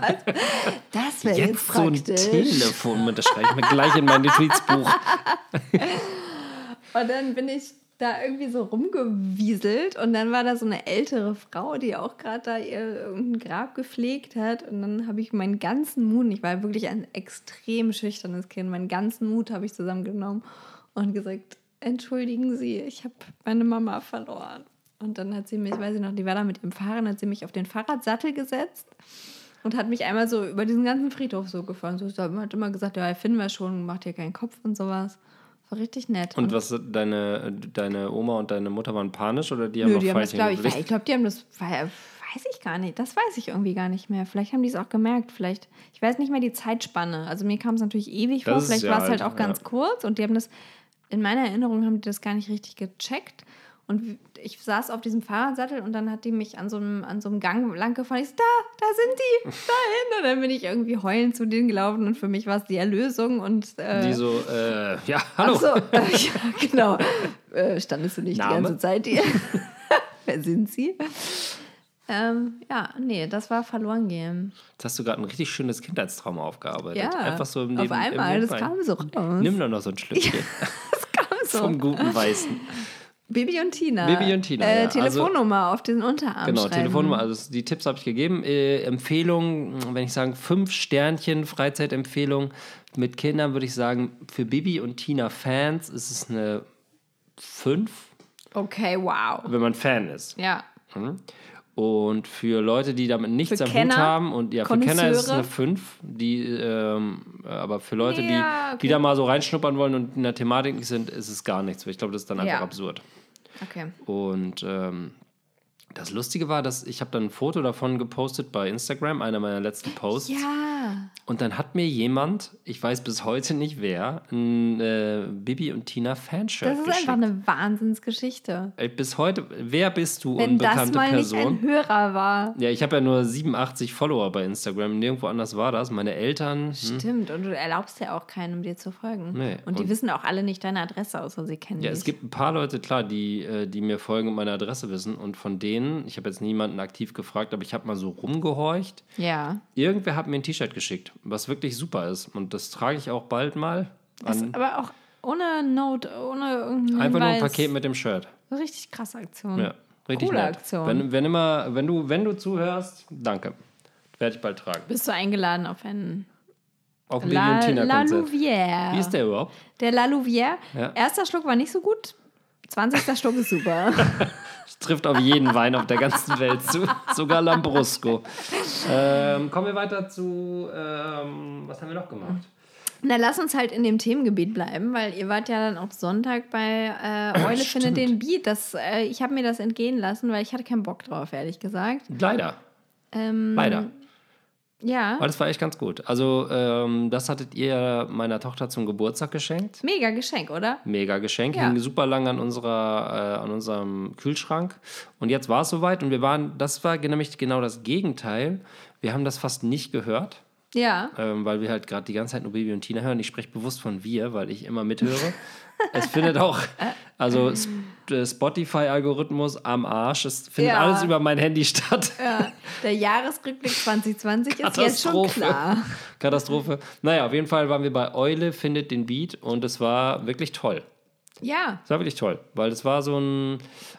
Das wäre jetzt, Jetzt so ein praktisch. Telefon, das schreibe ich mir gleich in mein Notizbuch. <laughs> Und dann bin ich da irgendwie so rumgewieselt und dann war da so eine ältere Frau, die auch gerade da ihr irgendein Grab gepflegt hat und dann habe ich meinen ganzen Mut, ich war wirklich ein extrem schüchternes Kind, meinen ganzen Mut habe ich zusammengenommen und gesagt, entschuldigen Sie, ich habe meine Mama verloren. Und dann hat sie mich, weiß ich noch, die war da mit ihrem Fahrrad, hat sie mich auf den Fahrradsattel gesetzt und hat mich einmal so über diesen ganzen Friedhof so gefahren. So, hat immer gesagt, ja, finden wir schon, macht dir keinen Kopf und sowas. War richtig nett. Und was, deine, deine Oma und deine Mutter waren panisch oder die haben Nö, noch die haben das, glaube ich, ich glaube, die haben das, weiß ich gar nicht, das weiß ich irgendwie gar nicht mehr. Vielleicht haben die es auch gemerkt, vielleicht, ich weiß nicht mehr die Zeitspanne. Also mir kam es natürlich ewig Das vor, vielleicht war es halt alt, auch ganz ja. kurz und die haben das, in meiner Erinnerung haben die das gar nicht richtig gecheckt. Und ich saß auf diesem Fahrradsattel und dann hat die mich an so einem, an so einem Gang lang gefahren. Ich so, da, da sind die, dahin. Und dann bin ich irgendwie heulend zu denen gelaufen und für mich war es die Erlösung und äh, Die so, äh, ja, hallo. Ach so, äh, ja, genau. Äh, standest du nicht Name? die ganze Zeit hier? <laughs> Wer sind Sie? Ähm, ja, nee, das war verloren gehen. Jetzt hast du gerade ein richtig schönes Kindheitstrauma aufgearbeitet. Ja, Einfach so im auf Neben, einmal, im das kam so raus. Nimm doch noch so ein Schlückchen <laughs> Das kam so. vom guten Weißen. Bibi und Tina. Bibi und Tina, Äh, ja. Also- Telefonnummer auf den Unterarm Genau, schreiben. Telefonnummer, also die Tipps habe ich gegeben. Äh, Empfehlung, wenn ich sagen, fünf Sternchen, Freizeitempfehlung mit Kindern, würde ich sagen, für Bibi und Tina Fans ist es eine fünf, Okay, wow. wenn man Fan ist. Ja. Und für Leute, die damit nichts Für am Kenner, Hut haben und ja, für Kenner ist es eine 5, die, ähm, aber für Leute, Ja, die, okay. die da mal so reinschnuppern wollen und in der Thematik nicht sind, ist es gar nichts. Ich glaube, das ist dann einfach Ja. absurd. Okay. Und ähm, das Lustige war, dass ich habe dann ein Foto davon gepostet bei Instagram, einer meiner letzten Posts. Ja. Und dann hat mir jemand, ich weiß bis heute nicht wer, ein äh, Bibi und Tina Fanshirt Das ist geschickt. einfach eine Wahnsinnsgeschichte. Ey, bis heute, wer bist du, Wenn das unbekannte mal Person? nicht ein Hörer war. Ja, ich habe ja nur 87 Follower bei Instagram. Nirgendwo anders war das. Meine Eltern. Hm? Stimmt, und du erlaubst ja auch keinem, dir zu folgen. Nee, und die und- wissen auch alle nicht deine Adresse, außer sie kennen Ja, dich. es gibt ein paar Leute, klar, die, äh, die mir folgen und meine Adresse wissen. Und von denen, ich habe jetzt niemanden aktiv gefragt, aber ich habe mal so rumgehorcht. Ja. Irgendwer hat mir ein T-Shirt geschickt, was wirklich super ist. Und das trage ich auch bald mal. An, aber auch ohne Note, ohne irgendeinen einfach nur ein. Paket mit dem Shirt. Richtig krasse Aktion. Ja, richtig Coole nett. Aktion. Wenn, wenn, immer, wenn, du, wenn du zuhörst, danke. Werde ich bald tragen. Bist du eingeladen auf einen Auf ein Bibi La, La. Louvière. Wie ist der überhaupt? Der La Louvière. Ja. Erster Schluck war nicht so gut. 20. Schluck ist super. <laughs> Das trifft auf jeden Wein auf der ganzen Welt zu. Sogar Lambrusco. Ähm, kommen wir weiter zu, ähm, was haben wir noch gemacht? Na, lass uns halt in dem Themengebiet bleiben, weil ihr wart ja dann auch Sonntag bei äh, Eule findet Stimmt. den Beat. Das, äh, ich habe mir das entgehen lassen, weil ich hatte keinen Bock drauf, ehrlich gesagt. Leider. Ähm, Leider. Ja, Aber das war echt ganz gut. Also, ähm, das hattet ihr meiner Tochter zum Geburtstag geschenkt. mega Geschenk, oder? Mega Geschenk. Ja. Hing super lang an, unserer, äh, an unserem Kühlschrank. Und jetzt war es soweit und wir waren, das war nämlich genau das Gegenteil. Wir haben das fast nicht gehört. Ja. ähm, weil wir halt gerade die ganze Zeit nur Baby und Tina hören. Ich spreche bewusst von wir, weil ich immer mithöre. <laughs> es findet auch, also Spotify-Algorithmus am Arsch. Es findet Ja. alles über mein Handy statt. ja. Der Jahresrückblick 2020 ist jetzt schon Katastrophe. klar. Katastrophe. Naja, auf jeden Fall waren wir bei Eule, findet den Beat und es war wirklich toll. Ja, Es war wirklich toll, weil es war so, ein,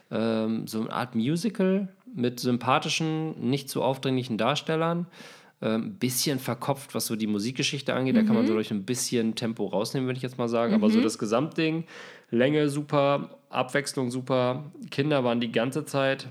ähm, so eine Art Musical mit sympathischen, nicht zu aufdringlichen Darstellern. Ein bisschen verkopft, was so die Musikgeschichte angeht. Da kann man so durch ein bisschen Tempo rausnehmen, würde ich jetzt mal sagen. Aber so das Gesamtding, Länge super, Abwechslung super. Kinder waren die ganze Zeit.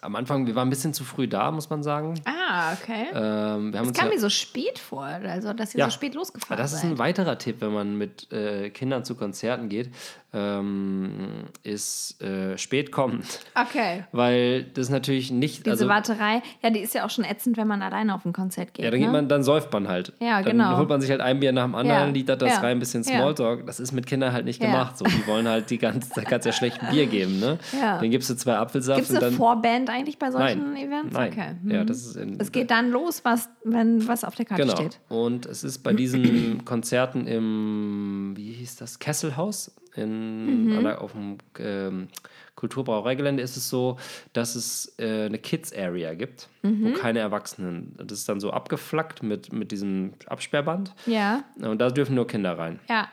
Am Anfang, wir waren ein bisschen zu früh da, muss man sagen. ah, okay. Ähm, wir haben Es uns kam ja, mir so spät vor, also dass ihr Ja. so spät losgefahren das ist seid. ein weiterer Tipp, wenn man mit äh, Kindern zu Konzerten geht, ähm, ist äh, spät kommen. Okay. <laughs> Weil das natürlich nicht. Diese also, Warterei, ja, die ist ja auch schon ätzend, wenn man alleine auf ein Konzert geht. ja, dann ne? geht man, dann säuft man halt. Ja, dann genau. holt man sich halt ein Bier nach dem anderen, Ja, liedert das ja, rein, ein bisschen. Smalltalk. Das ist mit Kindern halt nicht gemacht. So, die wollen halt die ganze, da kannst ja schlecht ein Bier geben, ne? Ja. Dann gibst du zwei Apfelsaft Gibt es und eine dann. Vorband eigentlich bei solchen Nein. Events? Nein. Okay. Ja, Mhm. das ist in, es geht dann los, was, wenn was auf der Karte Genau. steht. Und es ist bei diesen <clears throat> Konzerten im, wie hieß das, Kesselhaus in, Mhm. der- auf dem ähm, Kulturbrauereigelände ist es so, dass es äh, eine Kids-Area gibt, Mhm. wo keine Erwachsenen. Das ist dann so abgeflackt mit, mit diesem Absperrband. Ja, Und da dürfen nur Kinder rein. ja.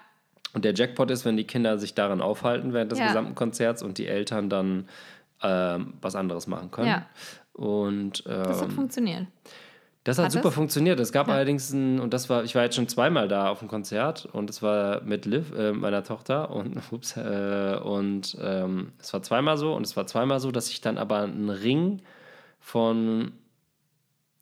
Und der Jackpot ist, wenn die Kinder sich darin aufhalten während des Ja. gesamten Konzerts und die Eltern dann ähm, was anderes machen können. Ja. Und Das hat ähm, funktioniert. das hat, Hat super es? funktioniert. Es gab Ja. allerdings ein, und das war, ich war jetzt schon zweimal da auf dem Konzert und es war mit Liv, äh, meiner Tochter, und <laughs> ups, äh, und ähm, es war zweimal so und es war zweimal so, dass sich dann aber ein Ring von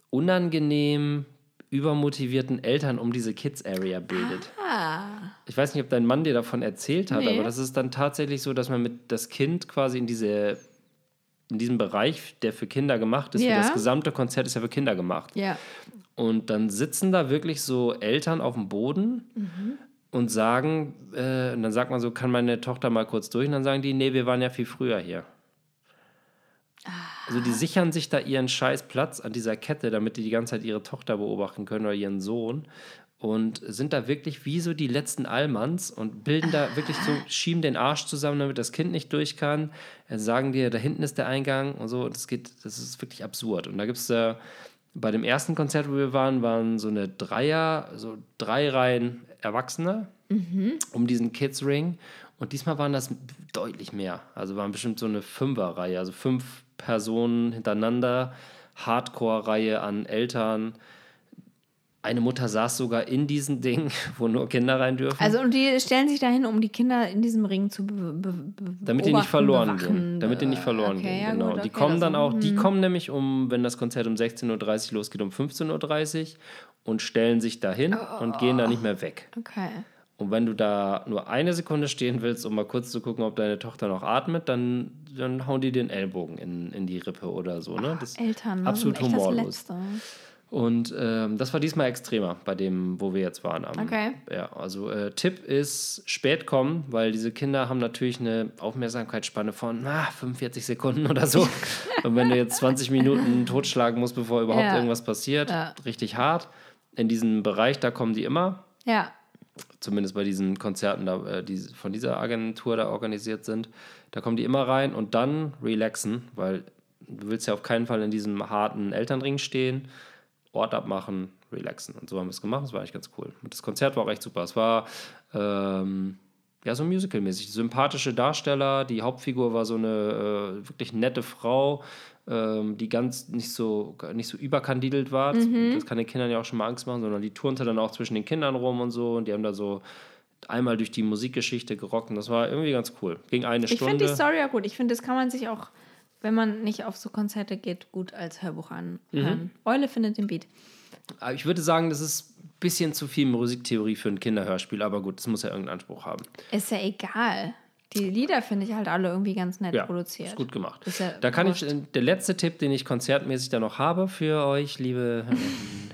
unangenehm übermotivierten Eltern um diese Kids-Area bildet. Ah. Ich weiß nicht, ob dein Mann dir davon erzählt hat, Nee. aber das ist dann tatsächlich so, dass man mit das Kind quasi in diese in diesem Bereich, der für Kinder gemacht ist, für das gesamte Konzert ist ja für Kinder gemacht. Ja. Und dann sitzen da wirklich so Eltern auf dem Boden und sagen, äh, und dann sagt man so, kann meine Tochter mal kurz durch? Und dann sagen die, nee, wir waren ja viel früher hier. Also die sichern sich da ihren scheiß Platz an dieser Kette, damit die die ganze Zeit ihre Tochter beobachten können oder ihren Sohn. Und sind da wirklich wie so die letzten Allmanns und bilden da wirklich so, schieben den Arsch zusammen, damit das Kind nicht durch kann. Äh, Sagen dir, da hinten ist der Eingang und so. Das geht, das ist wirklich absurd. Und da gibt es äh, bei dem ersten Konzert, wo wir waren, waren so eine Dreier, so drei Reihen Erwachsene um diesen Kids Ring. Und diesmal waren das deutlich mehr. Also waren bestimmt so eine Fünferreihe, also fünf Personen hintereinander, Hardcore-Reihe an Eltern. Eine Mutter saß sogar in diesem Ding, <laughs> wo nur Kinder rein dürfen. Also und die stellen sich dahin, um die Kinder in diesem Ring zu be be be damit die nicht verloren bewachen, gehen. Damit die nicht verloren okay, gehen. ja, genau. gut, die okay, kommen das- dann auch, die hm. kommen nämlich um, wenn das Konzert um 16.30 Uhr losgeht, um 15.30 Uhr und stellen sich dahin Oh. und gehen da nicht mehr weg. Okay. Und wenn du da nur eine Sekunde stehen willst, um mal kurz zu gucken, ob deine Tochter noch atmet, dann, dann hauen die den Ellbogen in, in die Rippe oder so. Ne? Das ist Eltern, ne, absolut humorlos. das Letzte. Und ähm, das war diesmal extremer bei dem, wo wir jetzt waren. Am, Okay. Ja, also äh, Tipp ist spät kommen, weil diese Kinder haben natürlich eine Aufmerksamkeitsspanne von ah, 45 Sekunden oder so. <laughs> Und wenn du jetzt 20 Minuten totschlagen musst, bevor überhaupt Ja. irgendwas passiert, Ja. richtig hart. In diesem Bereich, da kommen die immer Ja. zumindest bei diesen Konzerten, da, äh, die von dieser Agentur da organisiert sind, da kommen die immer rein und dann relaxen, weil du willst ja auf keinen Fall in diesem harten Elternring stehen, Ort abmachen, relaxen. Und so haben wir es gemacht, das war eigentlich ganz cool. Und das Konzert war auch echt super. Es war ähm, ja so musical-mäßig. Sympathische Darsteller, die Hauptfigur war so eine äh, wirklich nette Frau, ähm, die ganz nicht so, nicht so überkandidelt war. Das kann den Kindern ja auch schon mal Angst machen, sondern die turnte dann auch zwischen den Kindern rum und so und die haben da so einmal durch die Musikgeschichte gerockt und das war irgendwie ganz cool. Ging eine Ich finde Stunde. die Story ja gut. Ich finde, das kann man sich auch, wenn man nicht auf so Konzerte geht, gut als Hörbuch Mhm. anhören. Eule findet den Beat. Aber ich würde sagen, das ist ein bisschen zu viel Musiktheorie für ein Kinderhörspiel, aber gut, das muss ja irgendeinen Anspruch haben. Ist ja egal. Die Lieder finde ich halt alle irgendwie ganz nett Ja, produziert. ist gut gemacht. Ist ja da kann wurscht. ich, äh, der letzte Tipp, den ich konzertmäßig da noch habe für euch, liebe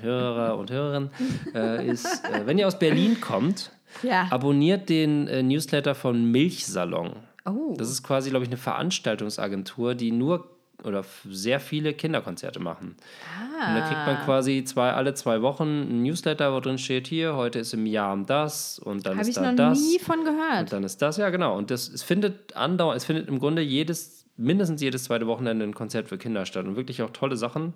Hörer und Hörerinnen, <laughs> äh, ist, äh, wenn ihr aus Berlin kommt, Ja. abonniert den äh, Newsletter von Milchsalon. Oh. Das ist quasi, glaube ich, eine Veranstaltungsagentur, die nur oder sehr viele Kinderkonzerte machen. Und da kriegt Ah. man quasi zwei, alle zwei Wochen ein Newsletter, wo drin steht, hier, heute ist im Jahr das und dann Habe ist ich da noch das. nie von gehört. Und dann ist das, ja genau. Und das, es findet andauernd, es findet im Grunde jedes, mindestens jedes zweite Wochenende ein Konzert für Kinder statt. Und wirklich auch tolle Sachen.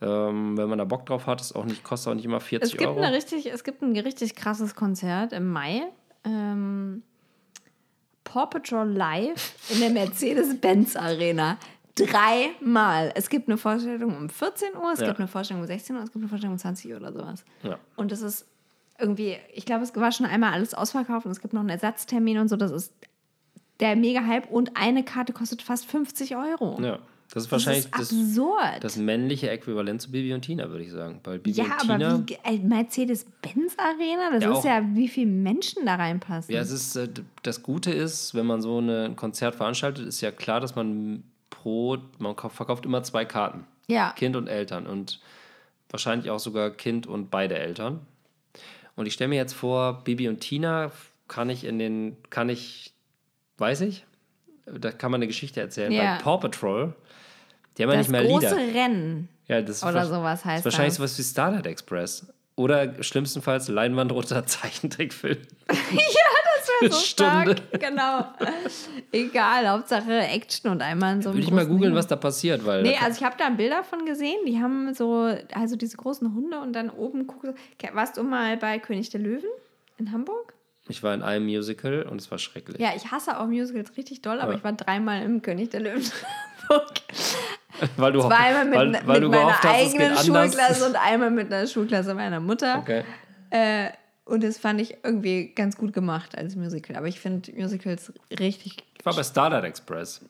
Ähm, wenn man da Bock drauf hat, ist auch nicht, kostet auch nicht immer 40 Es gibt, Euro. eine richtig, es gibt ein richtig krasses Konzert im Mai. Ähm, Paw Patrol Live in der Mercedes-Benz Arena. Dreimal. Es gibt eine Vorstellung um 14 Uhr, es Ja. gibt eine Vorstellung um 16 Uhr, es gibt eine Vorstellung um 20 Uhr oder sowas. Ja. Und das ist irgendwie, ich glaube, es war schon einmal alles ausverkauft und es gibt noch einen Ersatztermin und so. Das ist der Mega-Hype und eine Karte kostet fast 50 Euro. ja. Das ist Das wahrscheinlich ist das, absurd. das männliche Äquivalent zu Bibi und Tina, würde ich sagen. Bei Bibi ja, und aber äh, Mercedes-Benz Arena, das Ja, ist auch- ja, wie viele Menschen da reinpassen. Ja, es ist, äh, das Gute ist, wenn man so ein Konzert veranstaltet, ist ja klar, dass man pro, man kau- verkauft immer zwei Karten. Ja. Kind und Eltern und wahrscheinlich auch sogar Kind und beide Eltern. Und ich stelle mir jetzt vor, Bibi und Tina kann ich in den, kann ich, weiß ich, da kann man eine Geschichte erzählen. Ja. Bei Paw Patrol Die haben ja das nicht mehr große Lieder. Rennen. Ja, das Oder sowas das heißt ist wahrscheinlich das. sowas wie Starlight Express. Oder schlimmstenfalls Leinwandroter <laughs> Zeichentrickfilm. <laughs> So Stunde. stark, genau. Egal, Hauptsache Action und einmal in so einem Würde ich mal googeln, was da passiert, weil. Nee, also ich habe da Bilder von gesehen, die haben so, also diese großen Hunde und dann oben guckst du, warst du mal bei König der Löwen in Hamburg? ich war in einem Musical und es war schrecklich. Ja, ich hasse auch Musicals richtig doll, aber Ja. ich war dreimal im König der Löwen in Hamburg. <laughs> Weil du, Zweimal mit, weil, weil mit du meiner hast, eigenen. Schulklasse und einmal mit einer Schulklasse meiner Mutter. Okay. Äh, und das fand ich irgendwie ganz gut gemacht als Musical. Aber ich finde Musicals richtig. Ich war bei Starlight Express.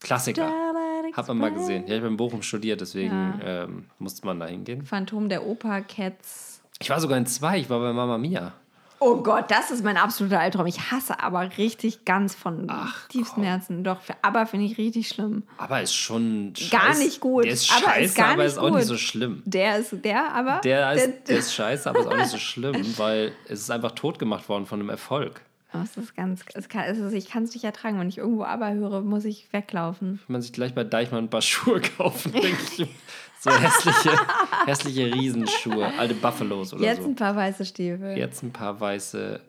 Klassiker. Starlight Hat man mal Express. gesehen. Ja, ich habe in Bochum studiert, deswegen ähm, musste man da hingehen. Phantom der Oper, Cats. Ich war sogar in zwei, ich war bei Mama Mia. Oh Gott, das ist mein absoluter Albtraum. Ich hasse aber richtig ganz von Ach, tiefstem Herzen. Doch, für aber finde ich richtig schlimm. Aber ist schon Gar scheiß- nicht gut, Der ist aber scheiße, ist gar aber nicht ist auch nicht so schlimm. Der ist der, aber. Der ist, der ist scheiße, aber ist auch nicht so schlimm, <laughs> weil es ist einfach tot gemacht worden von einem Erfolg. Oh, es ist ganz, es kann, es ist, ich kann es nicht ertragen. Wenn ich irgendwo aber höre, muss ich weglaufen. Wenn man sich gleich bei Deichmann ein paar <laughs> Schuhe kaufen, denke ich. So hässliche, <laughs> hässliche Riesenschuhe, alte Buffalos oder Jetzt so. ein paar weiße Stiefel. Jetzt ein paar weiße,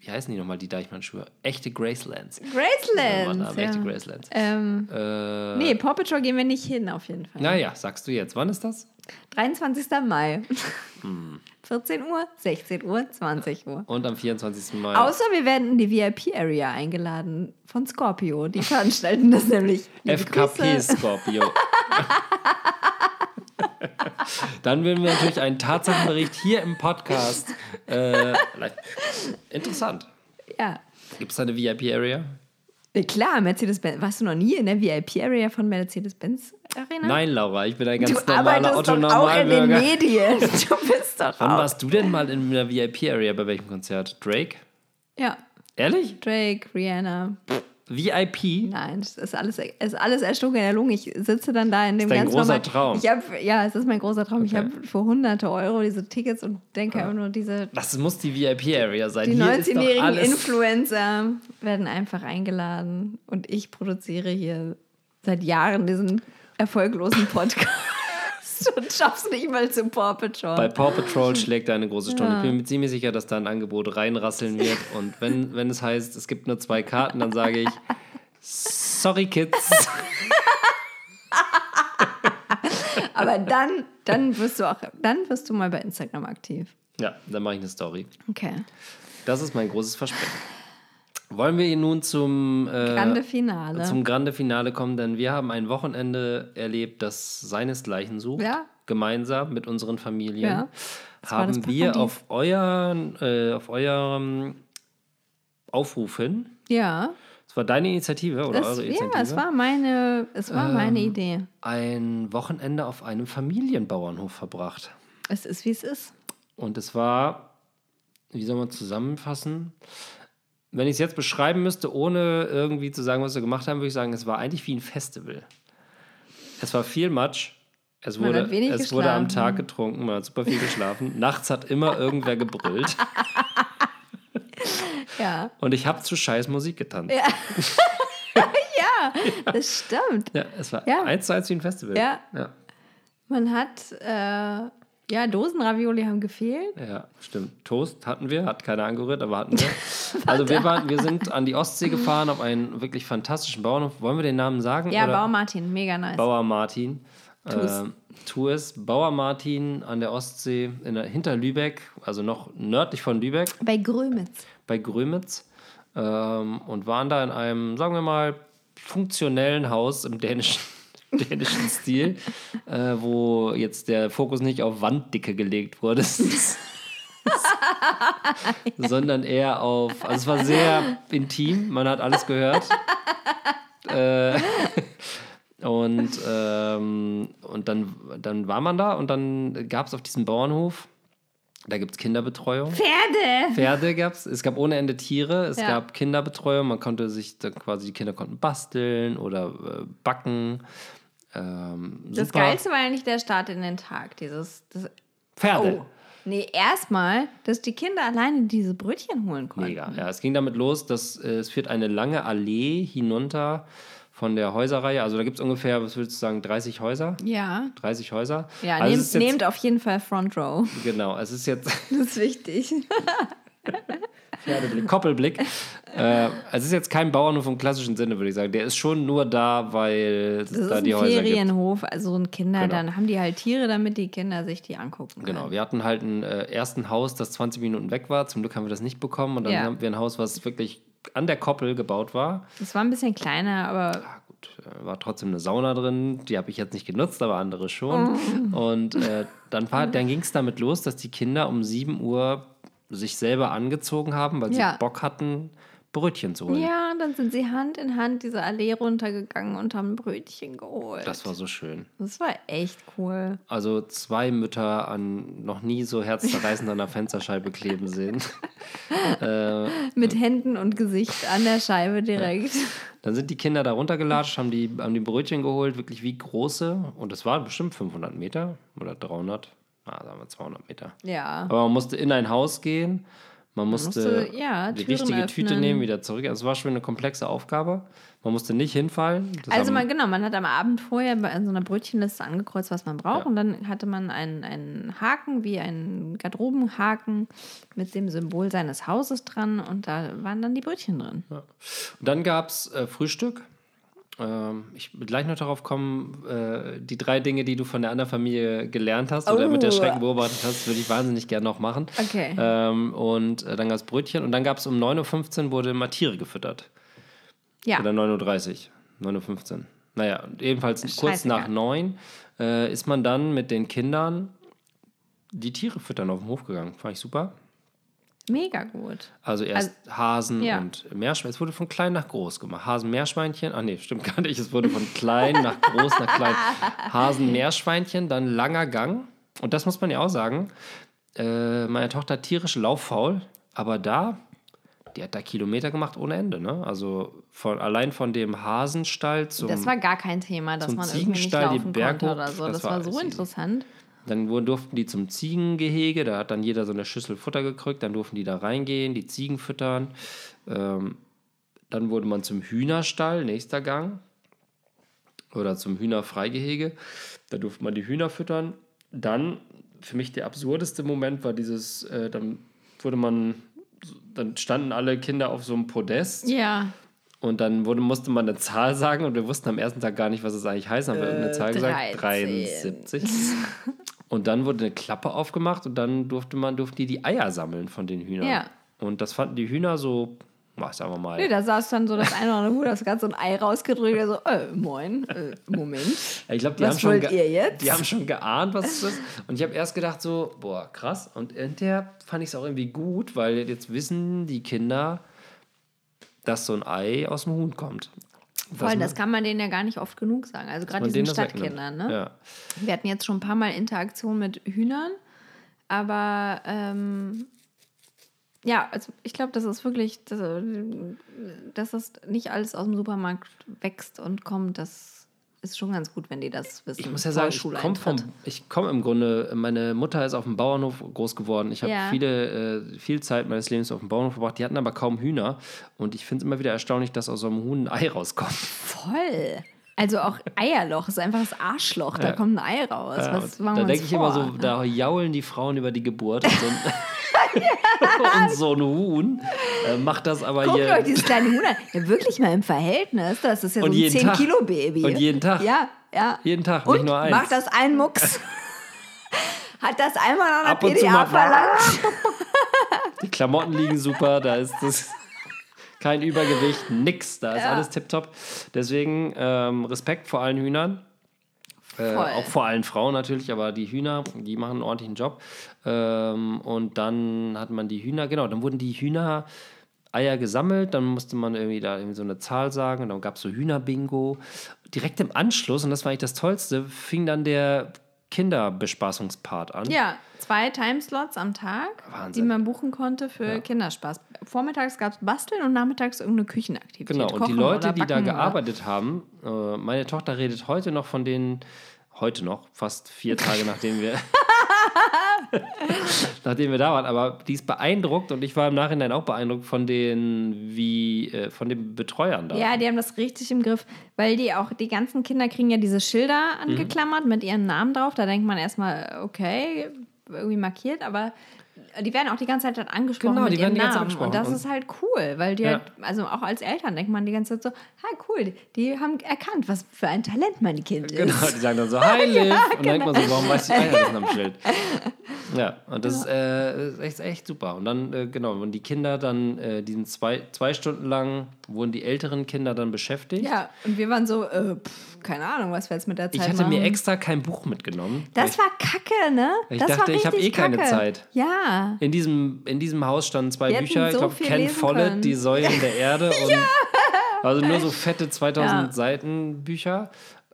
wie heißen die nochmal, die Deichmann-Schuhe? Echte Gracelands. Gracelands. Echte Ja. Gracelands. Ähm, Äh, nee, Paw Patrol gehen wir nicht hin, auf jeden Fall. Naja, sagst du jetzt. Wann ist das? 23. Mai. Hm. <laughs> 14 Uhr, 16 Uhr, 20 Uhr. Und am 24. Mai. Außer wir werden in die VIP-Area eingeladen von Scorpio. Die veranstalten das nämlich. FKP Grüße. Scorpio. <laughs> <laughs> Dann würden wir natürlich einen Tatsachenbericht hier im Podcast. Äh, interessant. Ja. Gibt es da eine VIP-Area? Ja, Klar, Mercedes-Benz. Warst du noch nie in der VIP-Area von Mercedes-Benz Arena? Nein, Laura, ich bin ein ganz Du normaler arbeitest doch auch in den. Medien. <laughs> Du bist doch Wann auch. warst du denn mal in einer VIP-Area? Bei welchem Konzert? Drake? Ja, Ehrlich? Drake, Rihanna. VIP? Nein, es ist alles, es ist alles erstunken in der Lunge. Ich sitze dann da in dem dein ganz großer normalen- Traum. Ich hab, ja, es ist mein großer Traum. Ich Okay. habe für hunderte Euro diese Tickets und denke einfach nur, diese Das muss die VIP-Area sein. die Hier ist doch 19-jährigen alles. Influencer werden einfach eingeladen und ich produziere hier seit Jahren diesen erfolglosen Podcast <laughs> und schaff's nicht mal zu Paw Patrol. Bei Paw Patrol schlägt er eine große Stunde. Ja. Ich bin mir ziemlich sicher, dass da ein Angebot reinrasseln wird. Und wenn, wenn es heißt, es gibt nur zwei Karten, dann sage ich, sorry Kids. <laughs> Aber dann, dann wirst du auch, dann wirst du mal bei Instagram aktiv. Ja, dann mache ich eine Story. Okay. Das ist mein großes Versprechen. Wollen wir nun zum, äh, Grande Finale. zum Grande Finale kommen? Denn wir haben ein Wochenende erlebt, das seinesgleichen sucht. Ja. Gemeinsam mit unseren Familien. Ja. Haben wir auf, euren, äh, auf eurem Aufruf hin, ja. es war deine Initiative oder Das, eure ja, Initiative? es war meine, es war meine Ähm. Idee. ein Wochenende auf einem Familienbauernhof verbracht. Es ist, wie es ist. Und es war, wie soll man zusammenfassen? Wenn ich es jetzt beschreiben müsste, ohne irgendwie zu sagen, was wir gemacht haben, würde ich sagen, es war eigentlich wie ein Festival. Es war viel Matsch. Es wurde, es wurde am. Tag getrunken, man hat super viel geschlafen. <laughs> Nachts hat immer irgendwer gebrüllt. <laughs> Ja. Und ich habe zu scheiß Musik getanzt. Ja. <laughs> ja, das stimmt. Ja, es war Ja. eins zu eins wie ein Festival. Ja. ja. Man hat, äh, ja, Dosenravioli haben gefehlt. Ja, stimmt. Toast hatten wir, hat keiner angerührt, aber hatten wir. <laughs> also wir, waren, wir sind an die Ostsee gefahren auf einen wirklich fantastischen Bauernhof. Wollen wir den Namen sagen? Ja? Bauer Martin, mega nice. Bauer Martin. Tu es. Tu es. Bauer Martin an der Ostsee in der, hinter Lübeck, also noch nördlich von Lübeck, Bei Grömitz. bei Grömitz. Ähm, und waren da in einem, sagen wir mal, funktionellen Haus im dänischen, dänischen Stil, äh, wo jetzt der Fokus nicht auf Wanddicke gelegt wurde, <laughs> sondern eher auf, also es war sehr intim, man hat alles gehört. äh, und ähm, und dann, dann war man da und dann gab es auf diesem Bauernhof, da gibt es Kinderbetreuung. Pferde! Pferde gab es, es gab ohne Ende Tiere, es Ja. gab Kinderbetreuung, man konnte sich dann quasi, die Kinder konnten basteln oder äh, backen. Ähm, Das super. Geilste war eigentlich der Start in den Tag. Dieses, das, Pferde. oh. Nee, erstmal, dass die Kinder alleine diese Brötchen holen konnten. Mega. Ja, es ging damit los, dass äh, es führt eine lange Allee hinunter von der Häuserreihe. Also da gibt es ungefähr, was würdest du sagen, 30 Häuser? Ja. 30 Häuser. Ja, also nehmt, jetzt, nehmt auf jeden Fall Front Row. Genau, es ist jetzt <laughs> Das ist wichtig. <laughs> Pferdeblick, Koppelblick. <laughs> äh, es ist jetzt kein Bauernhof im klassischen Sinne, würde ich sagen. Der ist schon nur da, weil es Das da ist die ein Häuser gibt. Ferienhof, also ein Kinder, Genau. dann haben die halt Tiere, damit die Kinder sich die angucken können. Genau, wir hatten halt ein äh, ersten Haus, das 20 Minuten weg war. Zum Glück haben wir das nicht bekommen. Und dann Ja. haben wir ein Haus, was wirklich an der Koppel gebaut war. Das war ein bisschen kleiner, aber Ja, gut, äh, war trotzdem eine Sauna drin. Die habe ich jetzt nicht genutzt, aber andere schon. Und äh, dann, war- dann ging es damit los, dass die Kinder um 7 Uhr sich selber angezogen haben, weil sie Ja. Bock hatten, Brötchen zu holen. ja, dann sind sie Hand in Hand diese Allee runtergegangen und haben Brötchen geholt. Das war so schön. Das war echt cool. Also zwei Mütter an noch nie so herzzerreißend an der <laughs> Fensterscheibe kleben sehen. <laughs> Mit Händen und Gesicht an der Scheibe direkt. Dann sind die Kinder da runtergelatscht, haben die, haben die Brötchen geholt, wirklich wie große. Und das waren bestimmt 500 Meter oder 300, na, sagen wir 200 Meter. Ja. Aber man musste in ein Haus gehen, man musste, musste, ja, die Türen richtige Tüte öffnen. nehmen, wieder zurück. Also es war schon eine komplexe Aufgabe. Man musste nicht hinfallen. Das Also man, genau, man hat am Abend vorher bei so einer Brötchenliste angekreuzt, was man braucht. Ja. Und dann hatte man einen, einen Haken, wie einen Garderobenhaken mit dem Symbol seines Hauses dran. Und da waren dann die Brötchen drin. Und dann gab es äh, Frühstück. Ähm, ich will gleich noch darauf kommen, äh, die drei Dinge, die du von der anderen Familie gelernt hast oder Oh. mit der Schrecken beobachtet hast, würde ich wahnsinnig gerne noch machen. Okay. Ähm, und äh, dann gab es Brötchen und dann gab es um 9.15 Uhr wurde mal Tiere gefüttert. Ja. Oder 9.30 Uhr, 9.15 Uhr. Naja, und jedenfalls kurz nach 9 äh, ist man dann mit den Kindern die Tiere füttern auf dem Hof gegangen. Fand ich super. Mega gut. Also erst Hasen ja. und Meerschweinchen. Es wurde von klein nach groß gemacht. Hasen, Meerschweinchen. Ach nee, stimmt gar nicht. Es wurde von klein nach groß nach klein. <laughs> Hasen, Meerschweinchen, dann langer Gang. Und das muss man ja auch sagen. Äh, meine Tochter hat tierische Lauffaul, aber da, die hat da Kilometer gemacht ohne Ende. Ne? Also von, allein von dem Hasenstall zum. Das war gar kein Thema, dass man irgendwie nicht laufen konnte oder so. das Das, war so easy. interessant. Dann durften die zum Ziegengehege, da hat dann jeder so eine Schüssel Futter gekriegt, dann durften die da reingehen, die Ziegen füttern. Ähm, dann wurde man zum Hühnerstall, nächster Gang. Oder zum Hühnerfreigehege. Da durfte man die Hühner füttern. Dann, für mich der absurdeste Moment war dieses, äh, dann wurde man, dann standen alle Kinder auf so einem Podest. Ja. Und dann wurde, musste man eine Zahl sagen und wir wussten am ersten Tag gar nicht, was es eigentlich heißt. Dann haben wir eine Zahl gesagt, 13. 73. <laughs> Und dann wurde eine Klappe aufgemacht und dann durfte man, durften die die Eier sammeln von den Hühnern. Ja. Und das fanden die Hühner so, ach, sagen wir mal. Nee, da saß dann so das eine oder andere Huhn, das hat so ein Ei rausgedrückt, so, äh, moin, äh, Moment. ich glaube, die, Was haben schon wollt ihr jetzt? die haben schon geahnt, was es ist. Und ich habe erst gedacht so, boah, krass. Und hinterher fand ich es auch irgendwie gut, weil jetzt wissen die Kinder, dass so ein Ei aus dem Huhn kommt. Voll, man- das kann man denen ja gar nicht oft genug sagen. Also gerade diesen. Stadtkindern, ne? Ja. Wir hatten jetzt schon ein paar Mal Interaktion mit Hühnern, aber ähm, ja, also ich glaube, das ist wirklich, dass, dass das nicht alles aus dem Supermarkt wächst und kommt, das ist schon ganz gut, wenn die das wissen. Ich muss ja sagen, ich komme vom, ich komme im Grunde, meine Mutter ist auf dem Bauernhof groß geworden. Ich habe Ja. viele, äh, viel Zeit meines Lebens auf dem Bauernhof verbracht. Die hatten aber kaum Hühner. Und ich finde es immer wieder erstaunlich, dass aus so einem Huhn ein Ei rauskommt. Voll. Also auch Eierloch ist einfach das Arschloch, da Ja. kommt ein Ei raus. Ja, Was machen da denke ich immer so, da jaulen die Frauen über die Geburt. Und so ein, <laughs> <laughs> und so ein Huhn äh, macht das aber Guckt hier. euch dieses kleine Huhn an. Ja, wirklich mal im Verhältnis. Das ist ja Und so ein jeden Tag. 10-Kilo-Baby. Und jeden Tag. Ja, ja. Jeden Tag, Und nicht nur eins. macht das einen Mucks? <laughs> Hat das einmal an der PDA verlangt? Die Klamotten liegen super, da ist das kein Übergewicht, nix, da ist Ja. alles tipptopp. Deswegen ähm, Respekt vor allen Hühnern. Äh, auch vor allen Frauen natürlich, aber die Hühner, die machen einen ordentlichen Job. Ähm, und dann hat man die Hühner, genau, dann wurden die Hühner Eier gesammelt, dann musste man irgendwie da irgendwie so eine Zahl sagen und dann gab es so Hühnerbingo. Direkt im Anschluss, und das war eigentlich das Tollste, fing dann der Kinderbespaßungspart an. Ja, zwei Timeslots am Tag, Wahnsinn. die man buchen konnte für Kinderspaß. Vormittags gab es Basteln und nachmittags irgendeine Küchenaktivität. Genau, und die Leute, die da gearbeitet haben, äh, meine Tochter redet heute noch von denen, heute noch, fast vier Tage nachdem wir, <laughs> nachdem wir da waren. Aber die ist beeindruckt und ich war im Nachhinein auch beeindruckt von den, wie, äh, von den Betreuern da. Ja, die haben das richtig im Griff, weil die auch, die ganzen Kinder kriegen ja diese Schilder Mhm. angeklammert mit ihren Namen drauf. Da denkt man erstmal, okay, irgendwie markiert, aber die werden auch die ganze Zeit dann angesprochen Genau, mit die werden ganze Zeit Namen. Und das ist halt cool, weil die Ja. halt, also auch als Eltern denkt man die ganze Zeit so, ha cool, die haben erkannt, was für ein Talent mein Kind ist. Genau, die sagen dann so, <laughs> hi Liv. und dann denkt man so, warum weiß ich das am Schild? <laughs> Ja, und das äh, ist echt, echt super. Und dann, äh, genau, wenn die Kinder dann, äh, diesen zwei, zwei Stunden lang, wurden die älteren Kinder dann beschäftigt. Ja, und wir waren so, äh, pff, keine Ahnung, was wir jetzt mit der Zeit Ich hatte machen. mir extra kein Buch mitgenommen. das war kacke, ne? Ich das dachte, ich hab richtig eh keine kacke. Zeit. Ja. In diesem, in diesem Haus standen zwei Wir Bücher. Ich so glaube, viel Ken Follett, können. Die Säulen der Erde. <laughs> Und Also nur so fette 2000 Ja. Seiten Bücher.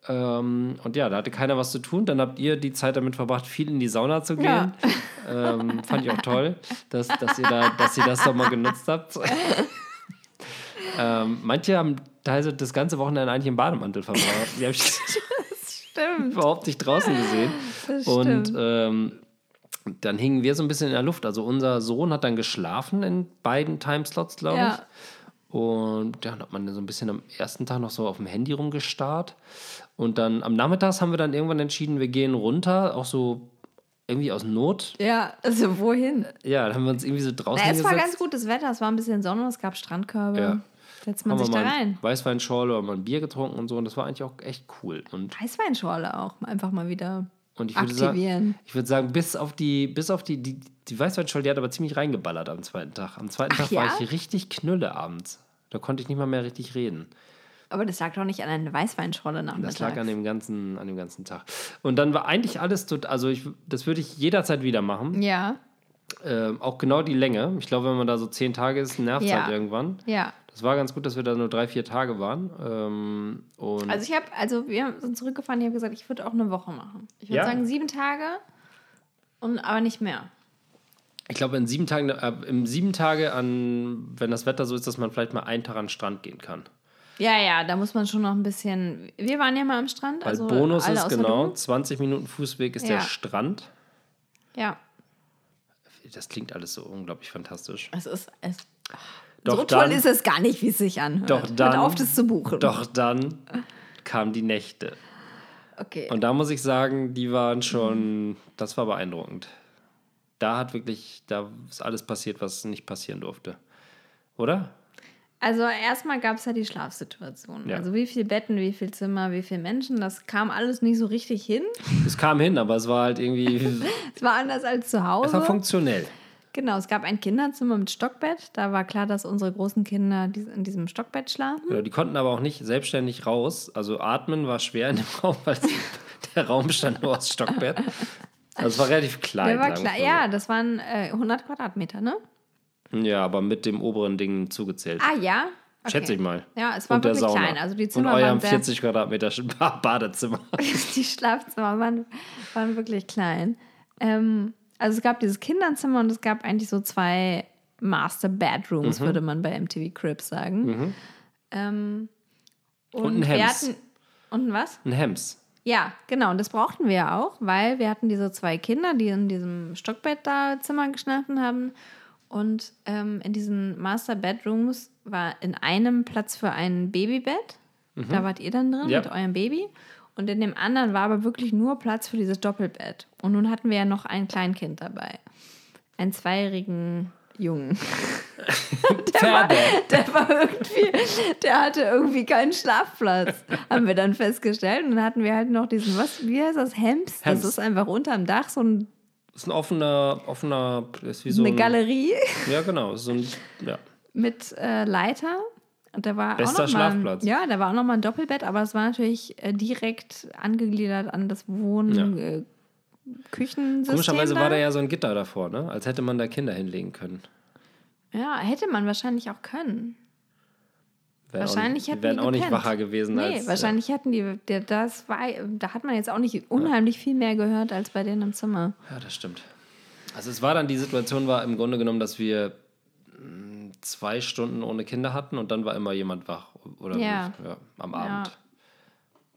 Ähm, und ja, da hatte keiner was zu tun. Dann habt ihr die Zeit damit verbracht, viel in die Sauna zu gehen. Ja. Ähm, fand ich auch toll, dass, dass, ihr da, dass ihr das doch mal genutzt habt. <laughs> ähm, manche haben teilweise das ganze Wochenende eigentlich im Bademantel verbracht. Die habe ich <laughs> Stimmt. überhaupt nicht draußen gesehen. Das Und ähm, dann hingen wir so ein bisschen in der Luft. Also unser Sohn hat dann geschlafen in beiden Timeslots, glaube Ja. ich. Und ja, dann hat man so ein bisschen am ersten Tag noch so auf dem Handy rumgestarrt. Und dann am Nachmittags haben wir dann irgendwann entschieden, wir gehen runter, auch so irgendwie aus Not. Ja, also wohin? Ja, dann haben wir uns irgendwie so draußen Na, es war ganz gutes Wetter, es war ein bisschen Sonne, es gab Strandkörbe. Ja. Setzt man haben sich da rein. Weißweinschorle oder mal ein Bier getrunken und so. Und das war eigentlich auch echt cool. Und Weißweinschorle auch, einfach mal wieder. Und ich würde sagen, Aktivieren. ich würde sagen, bis auf die, bis auf die, die, die Weißweinschorle, die hat aber ziemlich reingeballert am zweiten Tag. Am zweiten Ach Tag war ja? ich richtig knülle abends. Da konnte ich nicht mal mehr richtig reden. Aber das lag doch nicht an einer Weißweinschorle Das nachmittags. lag an dem ganzen, an dem ganzen Tag. Und dann war eigentlich alles tot, also ich, das würde ich jederzeit wieder machen. Ja, Ähm, auch genau die Länge. Ich glaube, wenn man da so zehn Tage ist, nervt es Ja. halt irgendwann. ja. Das war ganz gut, dass wir da nur drei, vier Tage waren. Ähm, Also ich habe, also wir sind zurückgefahren, ich habe gesagt, ich würde auch eine Woche machen. Ich würde Ja. sagen sieben Tage, und aber nicht mehr. ich glaube, in sieben Tagen, äh, im sieben Tage an, wenn das Wetter so ist, dass man vielleicht mal einen Tag an den Strand gehen kann. Ja, ja, da muss man schon noch ein bisschen. Wir waren ja mal am Strand. Weil also Bonus ist genau, Du. 20 Minuten Fußweg ist Ja. der Strand. Ja, Das klingt alles so unglaublich fantastisch. es ist. Es, Doch so toll dann- ist es gar nicht, wie es sich anhört. Doch dann, Hört auf, das zu buchen. Doch dann kamen die Nächte. Okay. Und da muss ich sagen, die waren schon, das war beeindruckend. Da hat wirklich, da ist alles passiert, was nicht passieren durfte. Oder? Also erstmal gab es ja die Schlafsituation. Ja. Also wie viele Betten, wie viele Zimmer, wie viele Menschen, das kam alles nicht so richtig hin. Es kam hin, aber es war halt irgendwie, <laughs> Es war anders als zu es war Hause. funktionell. Genau, es gab ein Kinderzimmer mit Stockbett. Da war klar, dass unsere großen Kinder in diesem Stockbett schlafen. Genau, die konnten aber auch nicht selbstständig raus. Also atmen war schwer in dem Raum, weil <laughs> der Raum bestand nur aus Stockbett. Also es war relativ klein. Der war klar, ja, das waren äh, 100 Quadratmeter, ne? Ja, aber mit dem oberen Ding zugezählt. Ah ja? Okay. Schätze ich mal. Ja, es war Und der wirklich Sauna. klein. Also die Und Zimmer eurem waren sehr, 40 Quadratmeter Ba- <laughs> Badezimmer. <laughs> die Schlafzimmer waren, waren wirklich klein. Ähm, also es gab dieses Kinderzimmer und es gab eigentlich so zwei Master Bedrooms, Mhm. würde man bei MTV Cribs sagen. Ähm, und, ein wir Hems. hatten und ein was? Ein Hems. Ja, genau. Und das brauchten wir ja auch, weil wir hatten diese zwei Kinder, die in diesem Stockbett da Zimmer geschlafen haben. Und ähm, in diesen Master Bedrooms war in einem Platz für ein Babybett. Da wart ihr dann drin Mhm. Ja. mit eurem Baby. Und in dem anderen war aber wirklich nur Platz für dieses Doppelbett. Und nun hatten wir ja noch ein Kleinkind dabei. Einen zweijährigen Jungen. <laughs> Pferde. Der war irgendwie, der hatte irgendwie keinen Schlafplatz, haben wir dann festgestellt. Und dann hatten wir halt noch diesen, was, wie heißt das, Hems? Das ist einfach unterm Dach so ein, Das ist ein offener, offener, ist wie so eine ein, Galerie Ja, genau. So ein, ja. mit äh, Leiter. Und da war Bester auch noch mal, Schlafplatz. Ja, da war auch noch mal ein Doppelbett, aber es war natürlich äh, direkt angegliedert an das Wohn- Ja. äh, Küchensystem. Komischerweise da. war da ja so ein Gitter davor, ne? Als hätte man da Kinder hinlegen können. Ja, hätte man wahrscheinlich auch können. Wären Wahrscheinlich hätten die wären auch nicht wacher gewesen Nee, als. wahrscheinlich hätten die, der, das war, da hat man jetzt auch nicht unheimlich viel mehr gehört als bei denen im Zimmer. Ja, das stimmt. Also es war dann, die Situation war im Grunde genommen, dass wir zwei Stunden ohne Kinder hatten und dann war immer jemand wach. Oder Ja. ja, am Abend.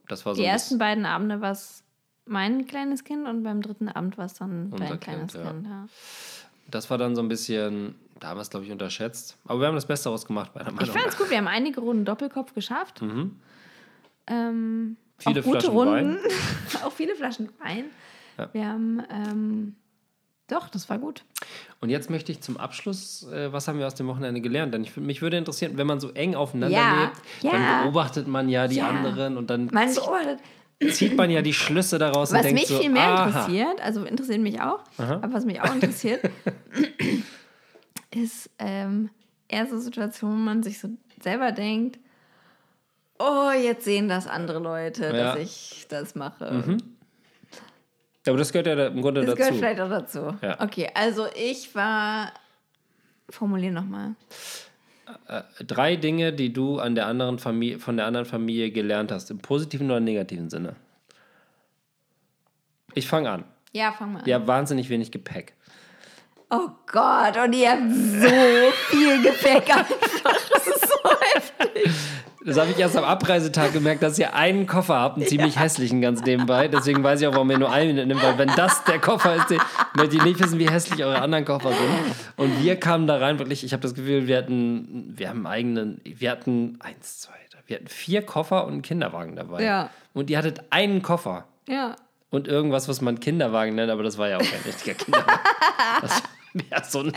Das war so Die ersten beiden Abende war es mein kleines Kind und beim dritten Abend war es dann dein kleines Kind, ja. Kind. Ja. Das war dann so ein bisschen, da haben wir es, glaube ich, unterschätzt. Aber wir haben das Beste daraus gemacht, meiner Ich Meinung fand es nach. gut, wir haben einige Runden Doppelkopf geschafft. Ähm, Viele auch gute Flaschen Runden. <laughs> auch viele Flaschen Wein. Ja. Wir haben, ähm, doch, das war gut. Und jetzt möchte ich zum Abschluss, äh, was haben wir aus dem Wochenende gelernt? Denn ich, mich würde interessieren, wenn man so eng aufeinander Ja, lebt, ja. dann beobachtet man ja die Ja. anderen und dann Man beobachtet. zieht man ja die Schlüsse daraus und Was mich so, viel mehr aha. interessiert, also interessiert mich auch, aber was mich auch interessiert, <laughs> ist ähm, eher so Situationen, wo man sich so selber denkt, oh, jetzt sehen das andere Leute. Mhm. dass ich das mache. Ja, aber das gehört ja im Grunde Das dazu. gehört vielleicht auch dazu. Ja. Okay, also ich war, formulier nochmal. Drei Dinge, die du an der anderen Familie, von der anderen Familie gelernt hast, im positiven oder negativen Sinne. Ich fange an. Ja, fang mal an. Ihr habt wahnsinnig wenig Gepäck. Oh Gott, und ihr habt so <laughs> viel Gepäck einfach. <laughs> Das ist so heftig. Das habe ich erst am Abreisetag gemerkt, dass ihr einen Koffer habt, einen ziemlich hässlichen ganz nebenbei. Deswegen weiß ich auch, warum ihr nur einen mitnimmt, weil wenn das der Koffer ist, den, möchte ich nicht wissen, wie hässlich eure anderen Koffer sind. Und wir kamen da rein, wirklich, ich habe das Gefühl, wir hatten, wir haben einen eigenen, wir hatten eins, zwei, drei, wir hatten vier Koffer und einen Kinderwagen dabei. Ja. Und ihr hattet einen Koffer Ja. und irgendwas, was man Kinderwagen nennt, aber das war ja auch kein richtiger Kinderwagen. <laughs> Das <laughs> wäre so ein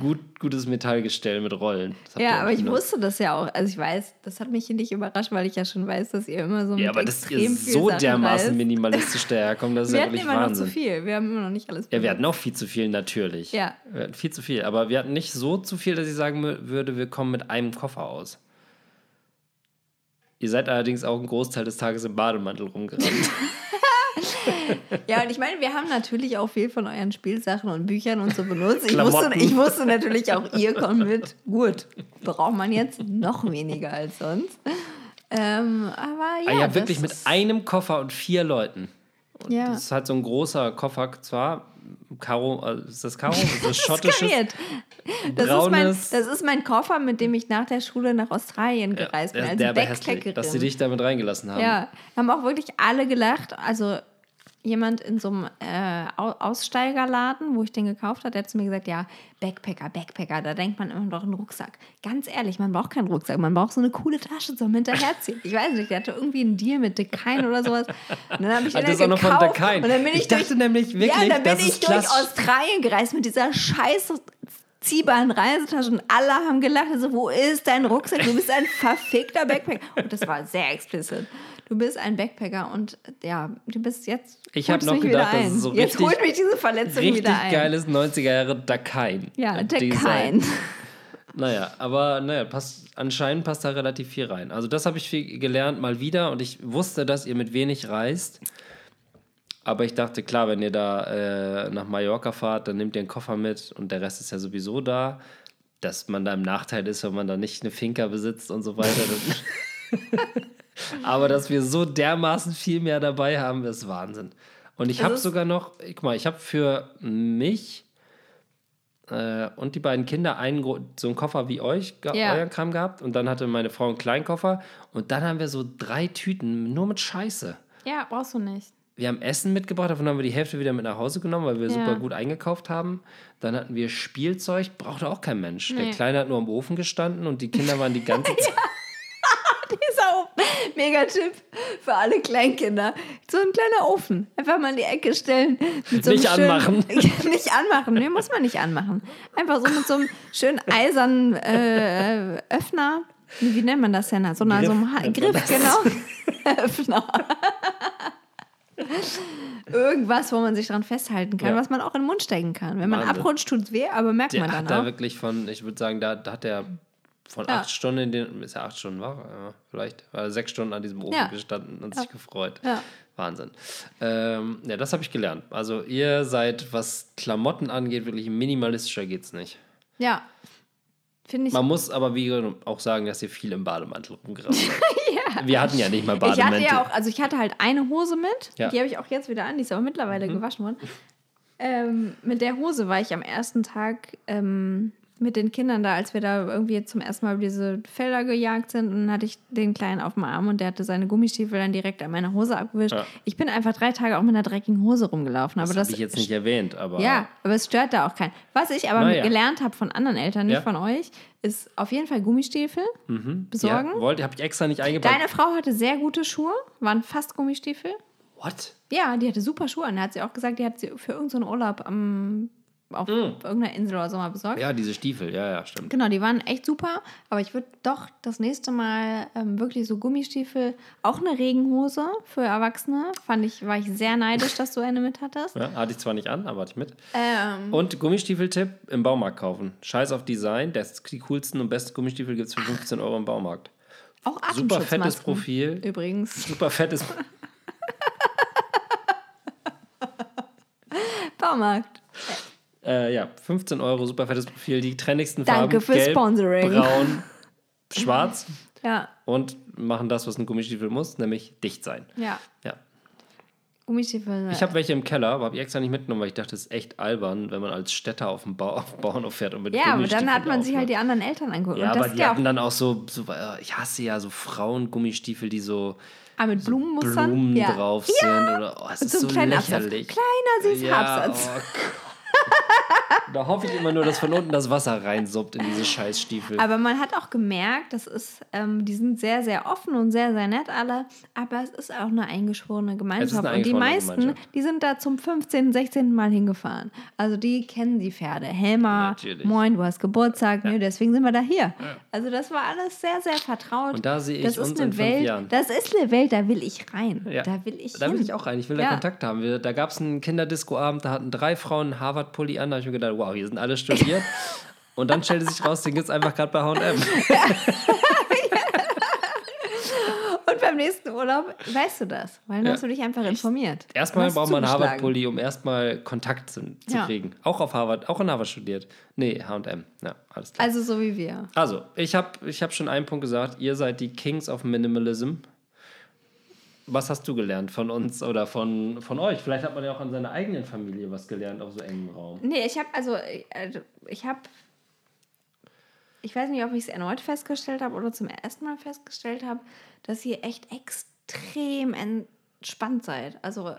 gut, gutes Metallgestell mit Rollen. Das Ja, aber ich benutzt. wusste das ja auch. Also ich weiß, das hat mich hier nicht überrascht, weil ich ja schon weiß, dass ihr immer so mit Ja, aber dass ihr extrem viel so Sachen dermaßen reist. minimalistisch daherkommt, das ist <laughs> Wir ja hatten wirklich immer noch Wahnsinn. zu viel. Wir haben immer noch nicht alles Ja, wir hatten auch viel zu viel, natürlich. Ja. Wir hatten viel zu viel. Aber wir hatten nicht so zu viel, dass ich sagen würde, wir kommen mit einem Koffer aus. Ihr seid allerdings auch einen Großteil des Tages im Bademantel rumgerannt. <laughs> Ja, und ich meine, wir haben natürlich auch viel von euren Spielsachen und Büchern und so benutzt. Ich wusste, ich wusste natürlich auch, ihr kommt mit. Gut, braucht man jetzt noch weniger als sonst. Ähm, aber ja, ah, ja, wirklich mit einem Koffer und vier Leuten. ja. Das ist halt so ein großer Koffer, zwar Karo, äh, ist das Karo? <laughs> Ist das schottisches? Das ist, mein, das ist mein Koffer, mit dem ich nach der Schule nach Australien gereist bin. Ja, Als der war hässlich, Backpackerin. dass sie dich damit reingelassen haben. Ja, haben auch wirklich alle gelacht. Also jemand in so einem äh, Au- Aussteigerladen, wo ich den gekauft habe, der hat zu mir gesagt, ja, Backpacker, Backpacker, da denkt man immer doch einen Rucksack. Ganz ehrlich, man braucht keinen Rucksack, man braucht so eine coole Tasche zum Hinterherziehen. Ich weiß nicht, der hatte irgendwie einen Deal mit Decine oder sowas. Und dann habe ich den das ist dann noch gekauft. Und dann bin ich, Ich dachte durch, nämlich wirklich, ja, dann bin das ich durch. Australien gereist mit dieser scheiß ziehbaren Reisetasche und alle haben gelacht. Also, wo ist dein Rucksack? Du bist ein verfickter Backpacker. Und das war sehr explizit. Du bist ein Backpacker und ja, du bist jetzt. Ich hab holst noch gedacht, das ist so Jetzt richtig- holt mich diese Verletzung Richtig wieder ein. geiles 90er Jahre Dakein. Ja, Design. Kein. <laughs> Naja, aber naja, passt, anscheinend passt da relativ viel rein. Also das habe ich viel gelernt, mal wieder. Und ich wusste, dass ihr mit wenig reist. Aber ich dachte, klar, wenn ihr da äh, nach Mallorca fahrt, dann nehmt ihr einen Koffer mit und der Rest ist ja sowieso da. Dass man da im Nachteil ist, wenn man da nicht eine Finca besitzt und so weiter. <laughs> <laughs> Aber dass wir so dermaßen viel mehr dabei haben, ist Wahnsinn. Und ich habe sogar noch, guck mal, ich habe für mich äh, und die beiden Kinder einen so einen Koffer wie euch, Ja. euren Kram gehabt. Und dann hatte meine Frau einen kleinen Koffer. Und dann haben wir so drei Tüten nur mit Scheiße. Ja, brauchst du nicht. Wir haben Essen mitgebracht, davon haben wir die Hälfte wieder mit nach Hause genommen, weil wir Ja. super gut eingekauft haben. Dann hatten wir Spielzeug, brauchte auch kein Mensch. Der Nee. Kleine hat nur am Ofen gestanden und die Kinder waren die ganze <laughs> Zeit. Auch mega Tipp für alle Kleinkinder. So ein kleiner Ofen. Einfach mal in die Ecke stellen. So Nicht schönen- anmachen. <laughs> nicht anmachen. Nee, muss man nicht anmachen. Einfach so mit so einem schönen eisernen äh, Öffner. Wie, nennt man das denn? So, einer, so einem Ha- Griff, genau. Öffner. Irgendwas, wo man sich dran festhalten kann, Ja. was man auch in den Mund stecken kann. Wenn man Wahnsinn. abrutscht, tut es weh, aber merkt Der man hat dann da auch. wirklich von, ich würde sagen, da, da hat er von Ja. acht Stunden, in den, ist er acht Stunden war, ja, vielleicht, er sechs Stunden an diesem Ofen Ja. gestanden und sich gefreut. Ja. Wahnsinn. Ähm, ja, das habe ich gelernt. Also ihr seid, was Klamotten angeht, wirklich minimalistischer geht's nicht. Ja. Finde ich Man muss aber wie auch sagen, dass ihr viel im Bademantel rumgerannt seid. <laughs> Wir hatten ja nicht mal Ich Bademäntel. hatte ja auch, also ich hatte halt eine Hose mit, Ja. Mhm. die habe ich auch jetzt wieder an, die ist aber mittlerweile gewaschen worden. Ähm, mit der Hose war ich am ersten Tag ähm, mit den Kindern da, als wir da irgendwie zum ersten Mal über diese Felder gejagt sind. Und dann hatte ich den Kleinen auf dem Arm und der hatte seine Gummistiefel dann direkt an meiner Hose abgewischt. Ja. Ich bin einfach drei Tage auch mit einer dreckigen Hose rumgelaufen. Aber Das habe ich jetzt nicht erwähnt, aber Ja, aber es stört da auch keinen. Was ich aber Naja. gelernt habe von anderen Eltern, nicht Ja. von euch, ist auf jeden Fall Gummistiefel besorgen. Ja, wollte, habe ich extra nicht eingebaut. Deine Frau hatte sehr gute Schuhe, waren fast Gummistiefel. What? Ja, die hatte super Schuhe an. Da hat sie auch gesagt, die hat sie für irgendeinen Urlaub am, auf irgendeiner Insel oder so mal besorgt. Mm. Ja, diese Stiefel, ja, ja, stimmt. Genau, die waren echt super. Aber ich würde doch das nächste Mal ähm, wirklich so Gummistiefel, auch eine Regenhose für Erwachsene. Fand ich, war ich sehr neidisch, dass du eine mit hattest. <laughs> Ja, hatte ich zwar nicht an, aber hatte ich mit. Ähm, Und Gummistiefeltipp im Baumarkt kaufen. Scheiß auf Design. Das, die coolsten und besten Gummistiefel gibt es für 15 Euro im Baumarkt. auch Super fettes Profil. Übrigens. Super fettes. <laughs> <laughs> Baumarkt. Äh, ja, 15 Euro, super fettes Profil. Die trendigsten Danke Farben. für Gelb, Sponsoring. Braun, <laughs> schwarz. Ja, Und machen das, was ein Gummistiefel muss, nämlich dicht sein. ja. Ja. Gummistiefel. Ich habe welche im Keller, aber habe ich extra nicht mitgenommen, weil ich dachte, das ist echt albern, wenn man als Städter auf dem Bau, auf Bauernhof fährt und mit ja, aber dann hat man sich halt die anderen Eltern angeguckt. Ja, aber die ja hatten dann auch so, so äh, ich hasse ja so Frauengummistiefel, die so ah, mit Blumenmustern. Blumen ja. drauf sind. Oder, oh, es Und ist so einen so kleinen Absatz. lächerlich. Kleiner, süßer ja, Absatz. Oh Gott. <laughs> da hoffe ich immer nur, dass von unten das Wasser reinsuppt in diese Scheißstiefel. Aber man hat auch gemerkt, das ist, ähm, die sind sehr, sehr offen und sehr, sehr nett alle, aber es ist auch eine eingeschworene Gemeinschaft. eine und die eingeschworene meisten, Gemeinschaft. die sind da zum 15., 16. Mal hingefahren. Also die kennen die Pferde. Helma, Natürlich. moin, du hast Geburtstag, nö, deswegen sind wir da hier. Also das war alles sehr, sehr vertraut. Und da sehe ich das ist uns eine in fünf Welt, Jahren. Das ist eine Welt, da will ich rein. Ja. Da will ich Da hin. will ich auch rein. Ich will da Ja. Kontakt haben. Wir, da gab es einen Kinderdisco-Abend, da hatten drei Frauen einen Harvard-Pulli an. Da habe ich mir gedacht, wow, hier sind alle studiert. Und dann stellte sich raus, den gibt es einfach gerade bei H&M. <laughs> Und beim nächsten Urlaub weißt du das, weil dann Ja. hast du dich einfach informiert. Erstmal braucht man einen. Harvard-Pulli, um erstmal Kontakt zu, zu Ja. kriegen. Auch auf Harvard, auch in Harvard studiert. Nee, H&M. Ja, alles klar. Also so wie wir. Also, ich habe ich hab schon einen Punkt gesagt. Ihr seid die Kings of Minimalism. Was hast du gelernt von uns oder von, von euch? Vielleicht hat man ja auch an seiner eigenen Familie was gelernt auf so engem Raum. Nee, ich habe also, also ich habe, ich weiß nicht, ob ich es erneut festgestellt habe oder zum ersten Mal festgestellt habe, dass ihr echt extrem entspannt seid. Also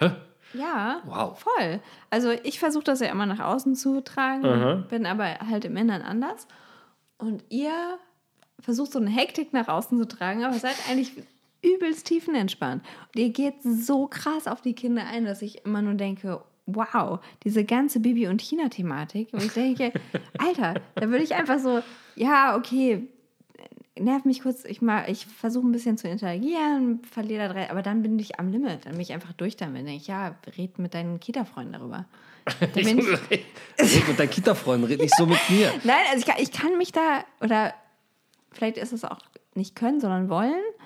ja, Wow. voll. Also ich versuche das ja immer nach außen zu tragen, bin aber halt im Inneren anders. Und ihr versucht so eine Hektik nach außen zu tragen, aber seid eigentlich übelst tiefenentspannt. Und ihr geht so krass auf die Kinder ein, dass ich immer nur denke, wow, diese ganze Bibi und Tina-Thematik. Und ich denke, <laughs> Alter, da würde ich einfach so, ja, okay, nerv mich kurz, ich mal, ich versuche ein bisschen zu interagieren, verliere da drei, aber dann bin ich am Limit, dann bin ich einfach durch damit. Denke ich, ja, red mit deinen Kita-Freunden darüber. <laughs> Bin ich, <laughs> red mit deinen Kita-Freunden, red nicht so mit mir. Nein, also ich kann, ich kann mich da, oder vielleicht ist es auch nicht können, sondern wollen, Ich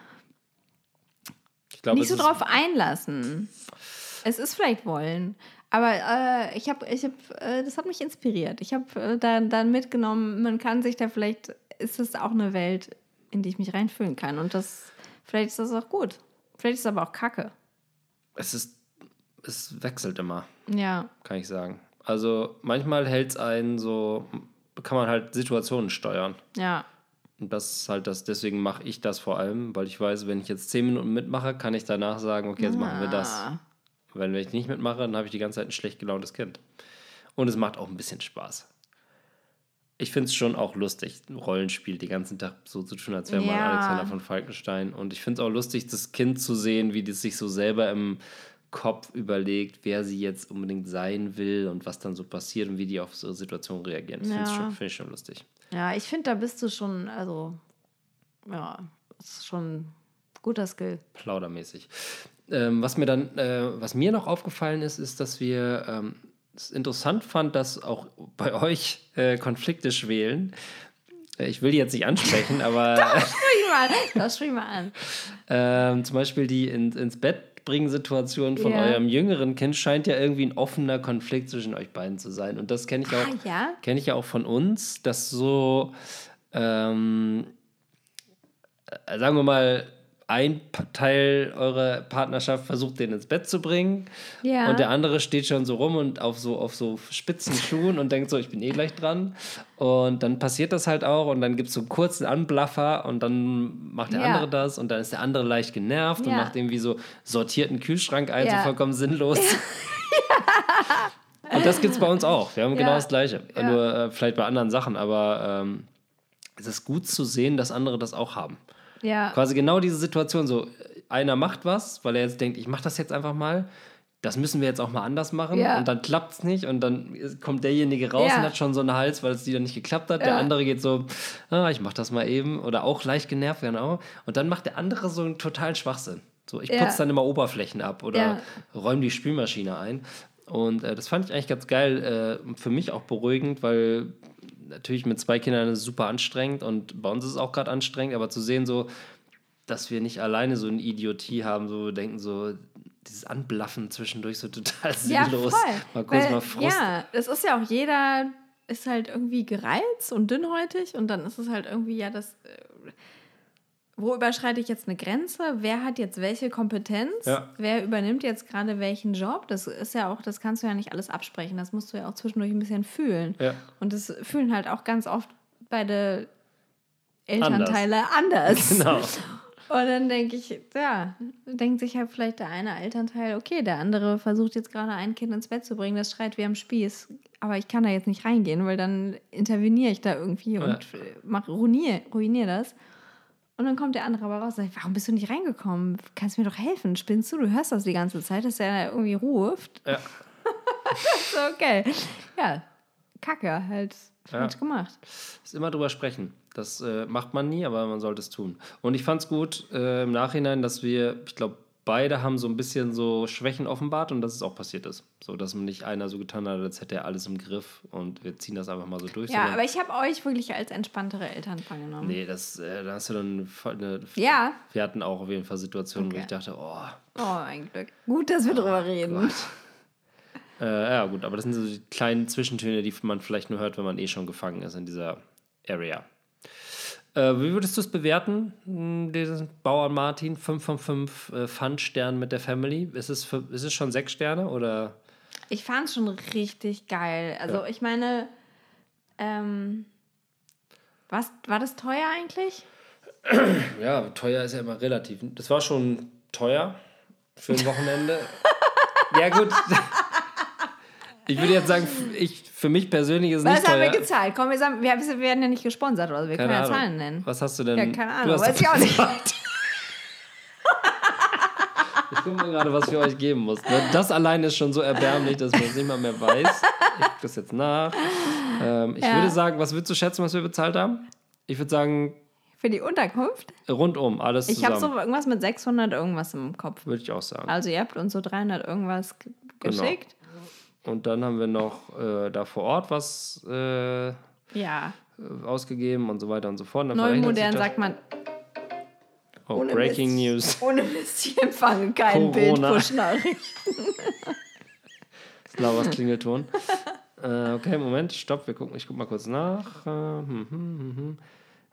glaube, nicht so drauf einlassen. Es ist vielleicht wollen. Aber äh, ich habe, ich hab, äh, das hat mich inspiriert. Ich habe äh, dann, dann mitgenommen, man kann sich da vielleicht, ist es auch eine Welt, in die ich mich reinfühlen kann. Und das, vielleicht ist das auch gut. Vielleicht ist es aber auch Kacke. Es ist, es wechselt immer, Ja. kann ich sagen. Also manchmal hält es einen so, kann man halt Situationen steuern. Ja. Und das ist halt das, deswegen mache ich das vor allem, weil ich weiß, wenn ich jetzt zehn Minuten mitmache, kann ich danach sagen, okay, jetzt machen wir das. Ah. Weil wenn ich nicht mitmache, dann habe ich die ganze Zeit ein schlecht gelauntes Kind. Und es macht auch ein bisschen Spaß. Ich finde es schon auch lustig, Rollenspiel die ganzen Tag so zu tun, als wäre man Ja. Alexander von Falkenstein. Und ich finde es auch lustig, das Kind zu sehen, wie das sich so selber im Kopf überlegt, wer sie jetzt unbedingt sein will und was dann so passiert und wie die auf so Situationen reagieren. Das finde ich Ja. schon, find ich schon lustig. Ja, ich finde, da bist du schon, also, ja, das ist schon guter Skill. plaudermäßig. Ähm, was mir dann, äh, was mir noch aufgefallen ist, ist, dass wir ähm, es interessant fand, dass auch bei euch äh, Konflikte schwelen. Äh, Ich will die jetzt nicht ansprechen, aber <laughs> Sprich mal, das sprich mal an. <laughs> ähm, zum Beispiel die in, ins Bett bringen Situation von Ja. eurem jüngeren Kind scheint ja irgendwie ein offener Konflikt zwischen euch beiden zu sein. Und das kenne ich auch, Ah, ja? kenne ich ja auch von uns, dass so, ähm, äh, sagen wir mal, ein Teil eurer Partnerschaft versucht, den ins Bett zu bringen. Ja. Und der andere steht schon so rum und auf so, auf so spitzen Schuhen und denkt so, ich bin eh gleich dran. Und dann passiert das halt auch und dann gibt es so einen kurzen Anblaffer und dann macht der Ja. andere das und dann ist der andere leicht genervt und Ja. macht irgendwie so sortierten Kühlschrank ein, so vollkommen sinnlos. <laughs> Und das gibt es bei uns auch. Wir haben genau das Gleiche. Nur äh, vielleicht bei anderen Sachen, aber ähm, es ist gut zu sehen, dass andere das auch haben. Ja. Quasi genau diese Situation, so einer macht was, weil er jetzt denkt, ich mache das jetzt einfach mal. Das müssen wir jetzt auch mal anders machen. Ja. Und dann klappt es nicht. Und dann kommt derjenige raus Ja. und hat schon so einen Hals, weil es wieder nicht geklappt hat. Der andere geht so, ah, ich mache das mal eben. Oder auch leicht genervt, genau. Und dann macht der andere so einen totalen Schwachsinn. So, ich putze dann immer Oberflächen ab oder räume die Spülmaschine ein. Und äh, das fand ich eigentlich ganz geil. Äh, für mich auch beruhigend, weil natürlich mit zwei Kindern ist es super anstrengend und bei uns ist es auch gerade anstrengend, aber zu sehen so, dass wir nicht alleine so eine Idiotie haben, so wir denken so, dieses Anblaffen zwischendurch so <laughs> total Ja, sinnlos. voll. Mal kurz Weil, mal Frust. Ja, es ist ja auch jeder ist halt irgendwie gereizt und dünnhäutig und dann ist es halt irgendwie ja das. Wo überschreite ich jetzt eine Grenze? Wer hat jetzt welche Kompetenz? Ja. Wer übernimmt jetzt gerade welchen Job? Das ist ja auch, das kannst du ja nicht alles absprechen. Das musst du ja auch zwischendurch ein bisschen fühlen. Ja. Und das fühlen halt auch ganz oft beide Elternteile anders. <laughs> Genau. Und dann denke ich, ja, denkt sich halt vielleicht der eine Elternteil, okay, der andere versucht jetzt gerade ein Kind ins Bett zu bringen, das schreit wie am Spieß, aber ich kann da jetzt nicht reingehen, weil dann interveniere ich da irgendwie und äh, mach, ruiniere ruinier das. Und dann kommt der andere aber raus und sagt, warum bist du nicht reingekommen? Kannst du mir doch helfen? Spinnst du? Du hörst das die ganze Zeit, dass er irgendwie ruft. Ja. <laughs> So, okay. Ja, kacke, halt falsch gemacht. Ist immer drüber sprechen. Das äh, macht man nie, aber man sollte es tun. Und ich fand es gut äh, im Nachhinein, dass wir, ich glaube, beide haben so ein bisschen so Schwächen offenbart und dass es auch passiert ist. So, dass nicht einer so getan hat, als hätte er alles im Griff und wir ziehen das einfach mal so durch. Ja, aber ich habe euch wirklich als entspanntere Eltern wahrgenommen. Nee, das, äh, da hast du dann eine. Ja. Wir hatten auch auf jeden Fall Situationen, wo Okay. ich dachte, oh, Oh, ein Glück. Gut, dass wir drüber reden. äh, ja gut, aber das sind so die kleinen Zwischentöne, die man vielleicht nur hört, wenn man eh schon gefangen ist in dieser Area. Äh, wie würdest du es bewerten, mh, diesen Bauern Martin? 5 von 5 äh, Fun-Sternen mit der Family. Ist es, für, ist es schon 6 Sterne oder? Ich fand es schon richtig geil. Also Ja. ich meine, ähm, was, war das teuer eigentlich? <clears throat> Ja, teuer ist ja immer relativ. Das war schon teuer für ein Wochenende. <laughs> ja, gut. Ich würde jetzt sagen, ich, für mich persönlich ist es Was nicht haben teuer. wir gezahlt? Komm, wir, sagen, wir, werden ja nicht gesponsert oder so. Wir Keine können ja Ahnung. Zahlen nennen. Was hast du denn? Ja, keine Du Ahnung, hast weiß ich auch nicht. <laughs> Ich gucke mal gerade, was wir euch geben mussten. Das allein ist schon so erbärmlich, dass man es nicht mal mehr weiß. Ich gucke das jetzt nach. Ähm, ich Ja. würde sagen, was würdest du schätzen, was wir bezahlt haben? Ich würde sagen, Für die Unterkunft? rundum, alles Ich habe zusammen. so irgendwas mit 600 irgendwas im Kopf. würde ich auch sagen. Also ihr habt uns so 300 irgendwas Genau. geschickt. Und dann haben wir noch äh, da vor Ort was äh, Ja. ausgegeben und so weiter und so fort. Dann Neu modern sagt man, Oh, ohne Breaking Mist, News. Ohne Mist, ich empfange kein Bild Corona. Push-Nachricht. Lauers Klingelton. äh, okay, Moment, stopp, wir gucken, ich guck mal kurz nach. Äh, hm, hm, hm, hm.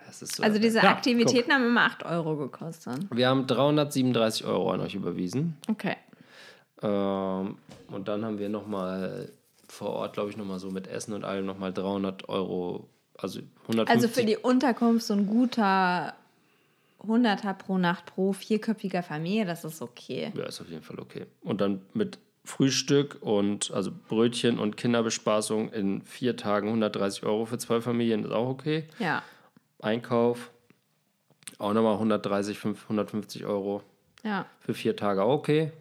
Das ist so Also diese Ja, Aktivitäten haben immer 8 Euro gekostet. Wir haben 337 Euro an euch überwiesen. Okay. Ähm, und dann haben wir nochmal vor Ort, glaube ich, nochmal so mit Essen und allem nochmal 300 Euro, also 150. Also für die Unterkunft so ein guter 100er pro Nacht pro vierköpfiger Familie, das ist okay. Ja, ist auf jeden Fall okay. Und dann mit Frühstück und also Brötchen und Kinderbespaßung in vier Tagen 130 Euro für zwei Familien ist auch okay. Ja. Einkauf auch nochmal 130, 5, 150 Euro Ja. für vier Tage auch okay.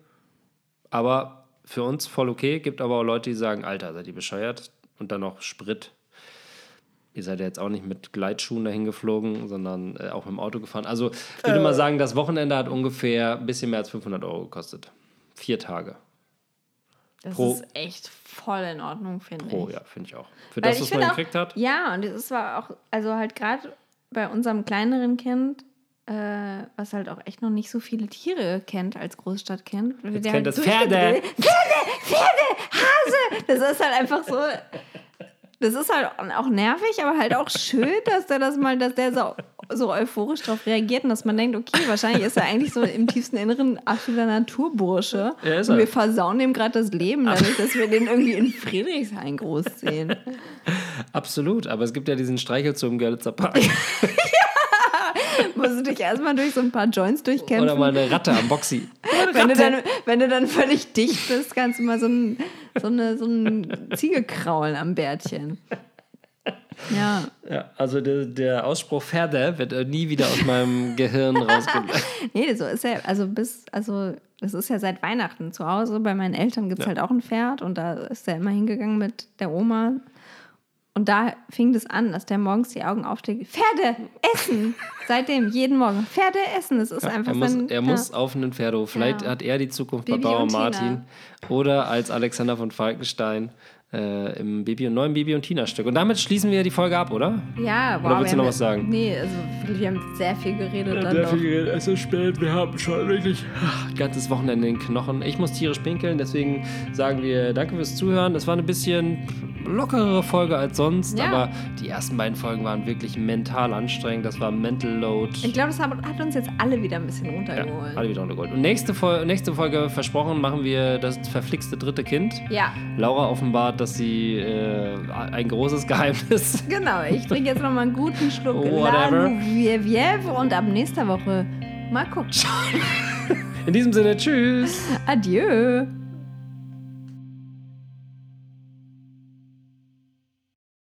Aber für uns voll okay. Gibt aber auch Leute, die sagen, Alter, seid ihr bescheuert? Und dann noch Sprit. Ihr seid ja jetzt auch nicht mit Gleitschuhen dahin geflogen, sondern äh, auch mit dem Auto gefahren. Also ich würde mal sagen, das Wochenende hat ungefähr ein bisschen mehr als 500 Euro gekostet. Vier Tage. Das Pro- ist echt voll in Ordnung, finde ich. ja, finde ich auch. Für Weil das, was man auch- gekriegt hat. Ja, und es war auch, also halt gerade bei unserem kleineren Kind, äh, was halt auch echt noch nicht so viele Tiere kennt als Großstadtkind. Jetzt der kennt halt das Pferde. Das ist halt einfach so. Das ist halt auch nervig, aber halt auch schön, dass der das mal, dass der so so euphorisch darauf reagiert und dass man denkt, okay, wahrscheinlich ist er eigentlich so im tiefsten Inneren absoluter Naturbursche. Ja, ist und wir versauen ihm gerade das Leben, dadurch, dass wir den irgendwie in Friedrichshain großziehen. <laughs> Absolut, aber es gibt ja diesen Streichelzoo im Görlitzer Park. <laughs> Musst du dich erstmal durch so ein paar Joints durchkämpfen. Oder mal eine Ratte am Boxy. <laughs> wenn, du dann, wenn du dann völlig dicht bist, kannst du mal so ein, so eine, so ein Ziege kraulen am Bärtchen. Ja. Ja, also der, der Ausspruch Pferde wird äh, nie wieder aus meinem Gehirn rausgehen. <laughs> Nee, so ist ja, also bis, also es ist ja seit Weihnachten zu Hause. Bei meinen Eltern gibt es Ja. halt auch ein Pferd und da ist er immer hingegangen mit der Oma. Und da fing das an, dass der morgens die Augen aufsteht. Pferde essen! Seitdem, jeden Morgen. Pferde essen. Es ist einfach Er muss, sein. er ja. muss auf einen Pferdehof. Vielleicht Ja. hat er die Zukunft Bibi bei Bauer und Tina. Martin oder als Alexander von Falkenstein äh, im Baby und neuen Baby und Tina Stück. Und damit schließen wir die Folge ab, oder? Ja, wow. Oder willst du wir noch haben- was sagen? Nee, also wir haben sehr viel geredet. dann doch. es ist spät, wir haben schon wirklich ganzes Wochenende in den Knochen. Ich muss tierisch pinkeln, deswegen sagen wir danke fürs Zuhören. Das war eine bisschen lockerere Folge als sonst, Ja. aber die ersten beiden Folgen waren wirklich mental anstrengend. Das war Mental Load. Ich glaube, das hat, uns jetzt alle wieder ein bisschen Ja, runtergeholt. alle wieder untergeholt. Und nächste, Fol nächste Folge, versprochen, machen wir das verflixte dritte Kind. Ja, Laura offenbart, dass sie äh, ein großes Geheimnis. <laughs> genau. Ich trinke jetzt noch mal einen guten Schluck Whatever. La Louvière und ab nächster Woche mal gucken. In diesem Sinne, tschüss. Adieu.